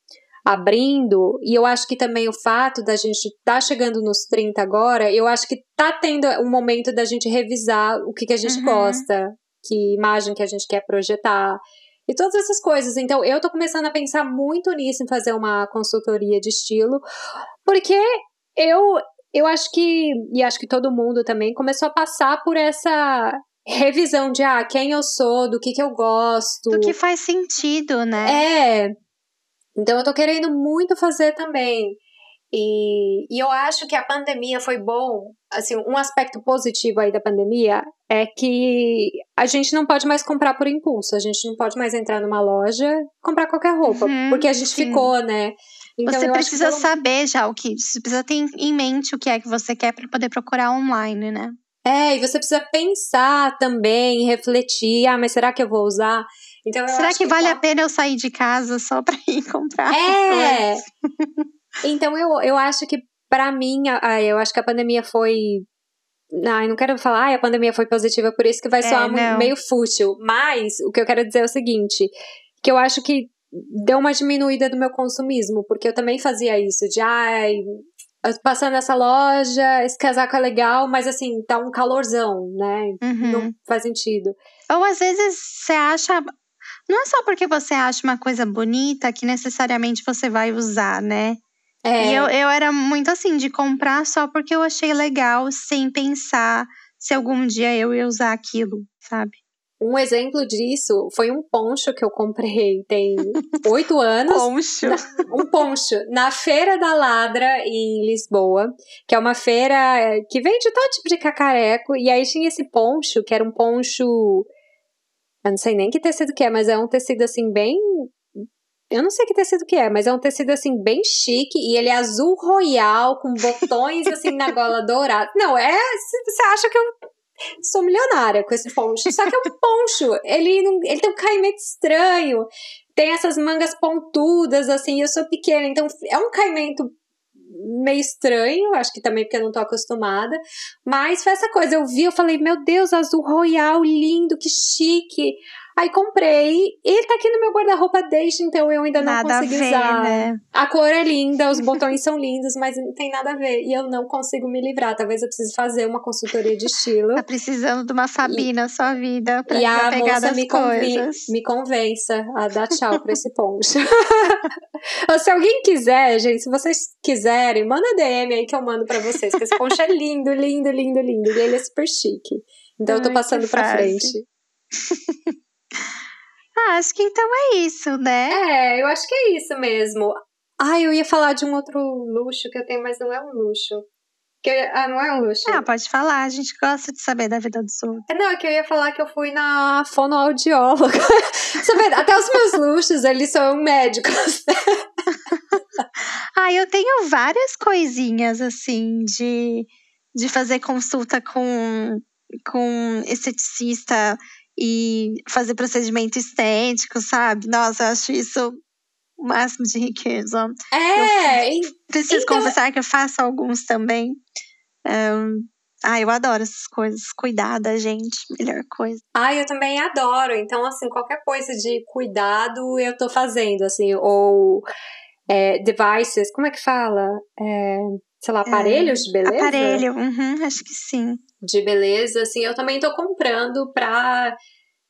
abrindo, e eu acho que também o fato da gente estar tá chegando nos 30 agora, eu acho que tá tendo um momento da gente revisar o que, que a gente uhum. gosta, que imagem que a gente quer projetar, e todas essas coisas. Então, eu tô começando a pensar muito nisso, em fazer uma consultoria de estilo, porque eu, eu acho que, e acho que todo mundo também, começou a passar por essa revisão de ah, quem eu sou, do que que eu gosto. Do que faz sentido, né? É. Então eu tô querendo muito fazer também. E, e eu acho que a pandemia foi bom. Assim, um aspecto positivo aí da pandemia é que a gente não pode mais comprar por impulso. A gente não pode mais entrar numa loja e comprar qualquer roupa. Uhum, porque a gente sim. ficou, né? Então, você precisa pelo... saber já o que. Você precisa ter em mente o que é que você quer para poder procurar online, né? É, e você precisa pensar também, refletir. Ah, mas será que eu vou usar? Então, Será que, que vale tá... a pena eu sair de casa só para ir *laughs* comprar? É! então eu, eu acho que para mim, eu acho que a pandemia foi. Não, eu não quero falar, ah, a pandemia foi positiva, por isso que vai é, soar muito, meio fútil. Mas o que eu quero dizer é o seguinte: que eu acho que deu uma diminuída do meu consumismo, porque eu também fazia isso, de ai, passando nessa loja, esse casaco é legal, mas assim, tá um calorzão, né? Uhum. Não faz sentido. Ou às vezes você acha não é só porque você acha uma coisa bonita que necessariamente você vai usar, né? É. E eu, eu era muito assim, de comprar só porque eu achei legal, sem pensar se algum dia eu ia usar aquilo, sabe? Um exemplo disso foi um poncho que eu comprei tem *laughs* oito anos. poncho. Um poncho. Na Feira da Ladra, em Lisboa, que é uma feira eh, que vende todo tipo de cacareco. E aí tinha esse poncho, que era um poncho. Eu não sei nem que tecido que é, mas é um tecido assim bem eu não sei que tecido que é, mas é um tecido assim bem chique e ele é azul royal com botões assim na gola dourada. Não, é, você acha que eu sou milionária com esse poncho. Só que é um poncho, ele ele tem um caimento estranho. Tem essas mangas pontudas assim, eu sou pequena, então é um caimento meio estranho, acho que também porque eu não tô acostumada, mas foi essa coisa, eu vi, eu falei, meu Deus, azul royal, lindo, que chique. Aí comprei, e ele tá aqui no meu guarda-roupa desde então eu ainda não nada consegui a ver, usar. Né? A cor é linda, os botões são lindos, mas não tem nada a ver. E eu não consigo me livrar. Talvez eu precise fazer uma consultoria de estilo. *laughs* Tá precisando de uma Fabina na sua vida pra e a pegar moça me, coisas. me convença a dar tchau pra esse poncho. Ou *laughs* se alguém quiser, gente, se vocês quiserem, manda DM aí que eu mando pra vocês. Que esse poncho é lindo, lindo, lindo, lindo. E ele é super chique. Então eu tô Ai, passando pra frente. *laughs* Ah, acho que então é isso, né? É, eu acho que é isso mesmo. Ah, eu ia falar de um outro luxo que eu tenho, mas não é um luxo. Que eu- ah, não é um luxo. Ah, pode falar, a gente gosta de saber da vida dos outros. É, Não, é que eu ia falar que eu fui na fonoaudióloga. *laughs* Sabe, até os meus luxos, eles são médicos. Ah, eu tenho várias coisinhas assim de, de fazer consulta com, com esteticista e fazer procedimento estético, sabe? Nossa, eu acho isso o máximo de riqueza. É, e- Preciso Então- confessar que eu faço alguns também. Ahn, ah, eu adoro essas coisas. Cuidar da gente, melhor coisa. ah, eu também adoro. Então, assim, qualquer coisa de cuidado eu tô fazendo, assim, ou é, devices, como é que fala? É, sei lá, aparelhos de beleza? Aparelho, uhum, acho que sim. De beleza, assim, eu também tô comprando pra,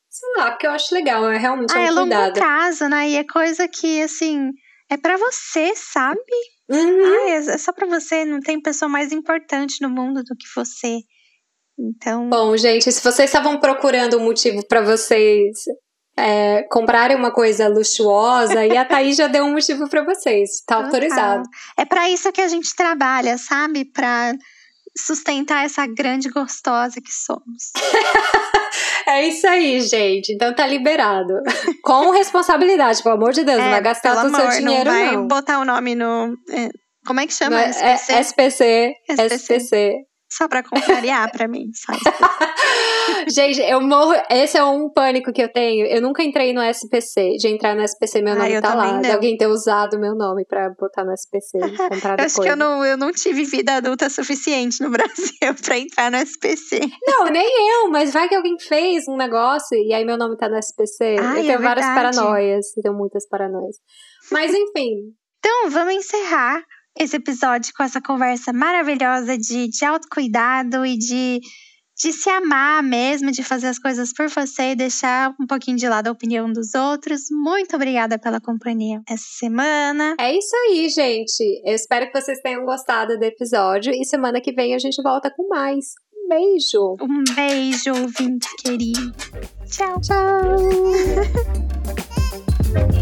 sei lá, porque eu acho legal, é realmente Ah, um é longo cuidado. prazo, né? E é coisa que, assim, é pra você, sabe? Uhum. Ah, é é só pra você, não tem pessoa mais importante no mundo do que você. Então, Bom, gente, se vocês estavam procurando um motivo pra vocês é, comprarem uma coisa luxuosa, e a Thaís já deu um motivo pra vocês. Tá autorizado. É pra isso que a gente trabalha, sabe? Pra sustentar essa grande gostosa que somos. *laughs* É isso aí, gente. Então tá liberado. *laughs* Com responsabilidade, pelo amor de Deus. não vai gastar É, todo o seu dinheiro, não vai não. botar o nome no. é, como é que chama? É- é SPC? SPC. SPC. Só pra contrariar pra mim, sabe? *laughs* Gente, eu morro. Esse é um pânico que eu tenho. Eu nunca entrei no SPC. De entrar no SPC, meu Ah, nome eu tá lá. também De não. alguém ter usado meu nome pra botar no SPC. e comprar *laughs* Eu acho depois. que eu não, eu não tive vida adulta suficiente no *laughs* Brasil pra entrar no SPC. Não, nem eu, mas vai que alguém fez um negócio e aí meu nome tá no SPC. Ai, eu tenho é várias paranoias. Eu tenho muitas paranoias. Mas enfim. Então, vamos encerrar esse episódio com essa conversa maravilhosa de, de autocuidado e de, de se amar mesmo, de fazer as coisas por você e deixar um pouquinho de lado a opinião dos outros. Muito obrigada pela companhia essa semana. É isso aí, gente. Eu espero que vocês tenham gostado do episódio. E semana que vem a gente volta com mais. Um beijo. Um beijo, ouvinte querido. Tchau. Tchau. *laughs*